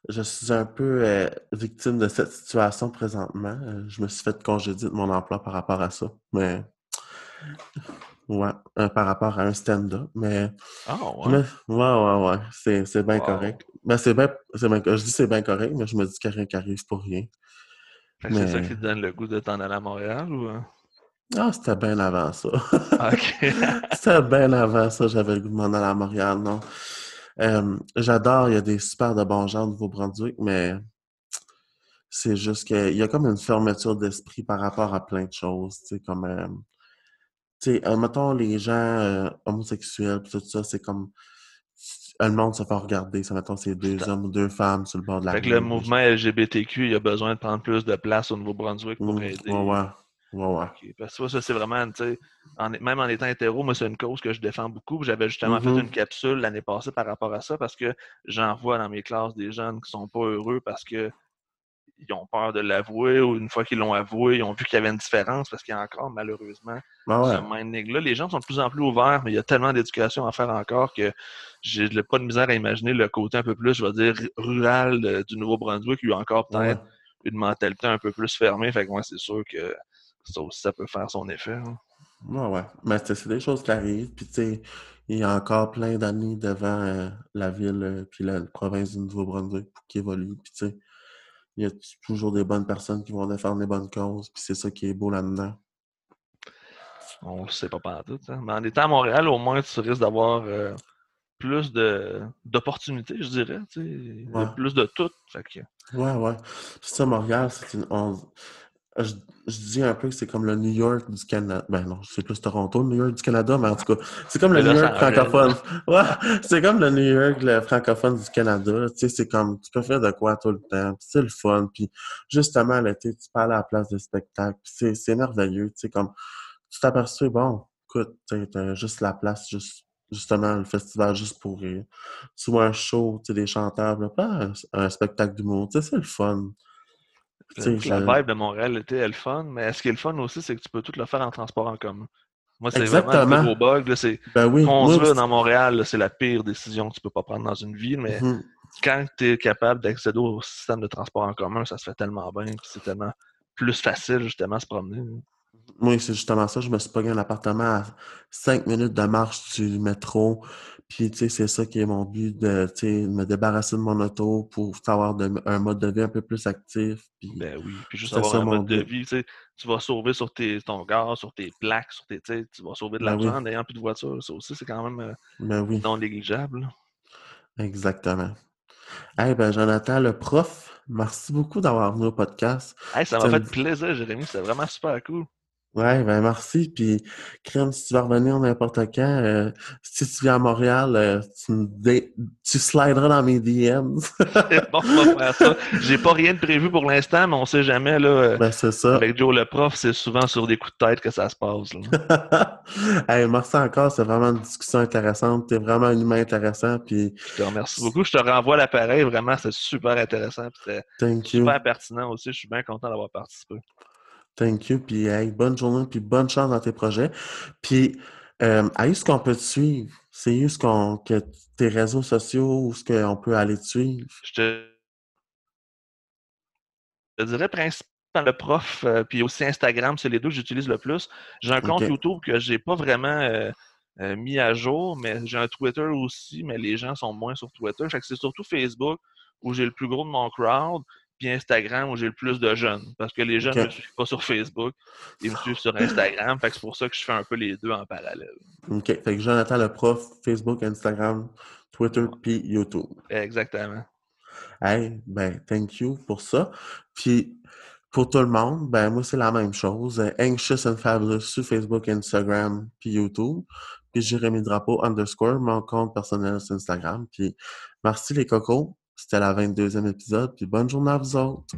je suis un peu euh, victime de cette situation présentement. Euh, je me suis fait congédier de mon emploi par rapport à ça. Mais ouais, euh, par rapport à un stand-up. Mais, oh, ouais. ouais, ouais, C'est, bien correct. Ben, c'est bien, je dis c'est bien correct, mais je me dis qu'il n'y a rien qui arrive pour rien. C'est ça qui te donne le goût de t'en aller à Montréal ou? Ah, c'était bien avant ça. OK. c'était bien avant ça, j'avais le goût de m'en aller à Montréal, non. J'adore, il y a des super de bons gens au Nouveau-Brunswick, mais c'est juste qu'il y a comme une fermeture d'esprit par rapport à plein de choses. Tu sais, comme. Euh, tu sais, mettons, les gens euh, homosexuels, tout ça, c'est comme. Le monde se fait regarder, ça, mettons, c'est deux hommes ou deux femmes sur le bord de la Fait que le mouvement LGBTQ, il a besoin de prendre plus de place au Nouveau-Brunswick pour mmh, aider. Ouais, ouais. Ouais, Parce que ça, c'est vraiment, tu sais, même en étant hétéro, moi, c'est une cause que je défends beaucoup. J'avais justement fait mm-hmm. une capsule l'année passée par rapport à ça parce que j'en vois dans mes classes des jeunes qui sont pas heureux parce que ils ont peur de l'avouer ou une fois qu'ils l'ont avoué, ils ont vu qu'il y avait une différence parce qu'il y a encore, malheureusement, ah ce minding-là. Les gens sont de plus en plus ouverts, mais il y a tellement d'éducation à faire encore que j'ai pas de misère à imaginer le côté un peu plus, je vais dire, rural du Nouveau-Brunswick, qui a encore peut-être une mentalité un peu plus fermée. Fait que moi, c'est sûr que ça aussi, ça peut faire son effet. Hein. Ouais, ouais. Mais c'est des choses qui arrivent. Puis, tu sais, il y a encore plein d'années devant euh, la ville euh, puis la province du Nouveau-Brunswick qui évolue. Puis, tu sais, il y a toujours des bonnes personnes qui vont défendre les bonnes causes. Puis, c'est ça qui est beau là-dedans. On le sait pas partout. Hein. Mais en étant à Montréal, au moins, tu risques d'avoir euh, plus d'opportunités, je dirais. Tu sais, Plus de tout. Fait que... Ouais, ouais. Puis ça, Montréal, c'est une je, dis un peu que c'est comme le New York du Canada. Ben non, c'est plus Toronto, le New York du Canada, mais en tout cas, c'est comme le New York francophone. Ouais, c'est comme le New York le francophone du Canada. Tu sais, c'est comme, tu peux faire de quoi tout le temps. C'est le fun. Puis justement, l'été, tu parles à la place de spectacle. c'est merveilleux. Tu sais, comme, tu t'aperçois, bon, écoute, tu as juste la place, juste justement le festival juste pour rire. Soit un show, tu sais, des chanteurs, pas un, spectacle d'humour. Tu sais, c'est le fun. La vibe de Montréal était le fun, mais ce qui est le fun aussi, c'est que tu peux tout le faire en transport en commun. Moi, c'est vraiment un gros bug. C'est ben oui, dans Montréal, c'est la pire décision que tu peux pas prendre dans une ville, mais mm-hmm. quand tu es capable d'accéder au système de transport en commun, ça se fait tellement bien, c'est tellement plus facile justement à se promener. Moi, c'est justement ça. Je me suis pogné un appartement à cinq minutes de marche du métro. Puis, tu sais, c'est ça qui est mon but, de, me débarrasser de mon auto pour avoir un mode de vie un peu plus actif. Puis, ben oui, puis juste avoir un mode de vie, tu sais, tu vas sauver sur tes, ton gaz, sur tes plaques, sur tes, tu vas sauver de ben l'argent en n'ayant plus de voiture. Ça aussi, c'est quand même euh, ben non négligeable. Exactement. Eh ben, Jonathan, le prof, merci beaucoup d'avoir venu au podcast. Hey, ça m'a fait plaisir, Jérémy. C'était vraiment super cool. Ouais, ben merci. Puis, Crème, si tu vas revenir n'importe quand, euh, si tu viens à Montréal, euh, tu, tu slideras dans mes DMs. bon, on va faire ça. J'ai pas rien de prévu pour l'instant, mais on sait jamais. Là, euh, ben, c'est ça. Avec Joe le prof, c'est souvent sur des coups de tête que ça se passe. Là. hey, merci encore. C'est vraiment une discussion intéressante. T'es vraiment un humain intéressant. Puis... Je te remercie beaucoup. Je te renvoie l'appareil. Vraiment, c'est super intéressant. C'était super pertinent aussi. Je suis bien content d'avoir participé. Thank you. Puis bonne journée, puis bonne chance dans tes projets. Puis euh, à est-ce qu'on peut te suivre? C'est où ce qu'on que tes réseaux sociaux, où est-ce qu'on peut aller te suivre? Je te, je dirais principalement le prof, euh, puis aussi Instagram, c'est les deux que j'utilise le plus. J'ai un compte YouTube que j'ai pas vraiment euh, euh, mis à jour, mais j'ai un Twitter aussi, mais les gens sont moins sur Twitter. Fait que c'est surtout Facebook où j'ai le plus gros de mon crowd puis Instagram où j'ai le plus de jeunes. Parce que les jeunes ne me suivent pas sur Facebook, ils me suivent sur Instagram. fait que c'est pour ça que je fais un peu les deux en parallèle. OK. Fait que Jonathan le prof, Facebook, Instagram, Twitter, puis YouTube. Exactement. Hey, ben, thank you pour ça. Puis, pour tout le monde, ben, moi, c'est la même chose. Anxious and Fabulous sur Facebook, Instagram, puis YouTube. Puis, Jérémy Drapeau underscore, mon compte personnel sur Instagram. Puis, merci les cocos. C'était la 22e épisode, puis bonne journée à vous autres.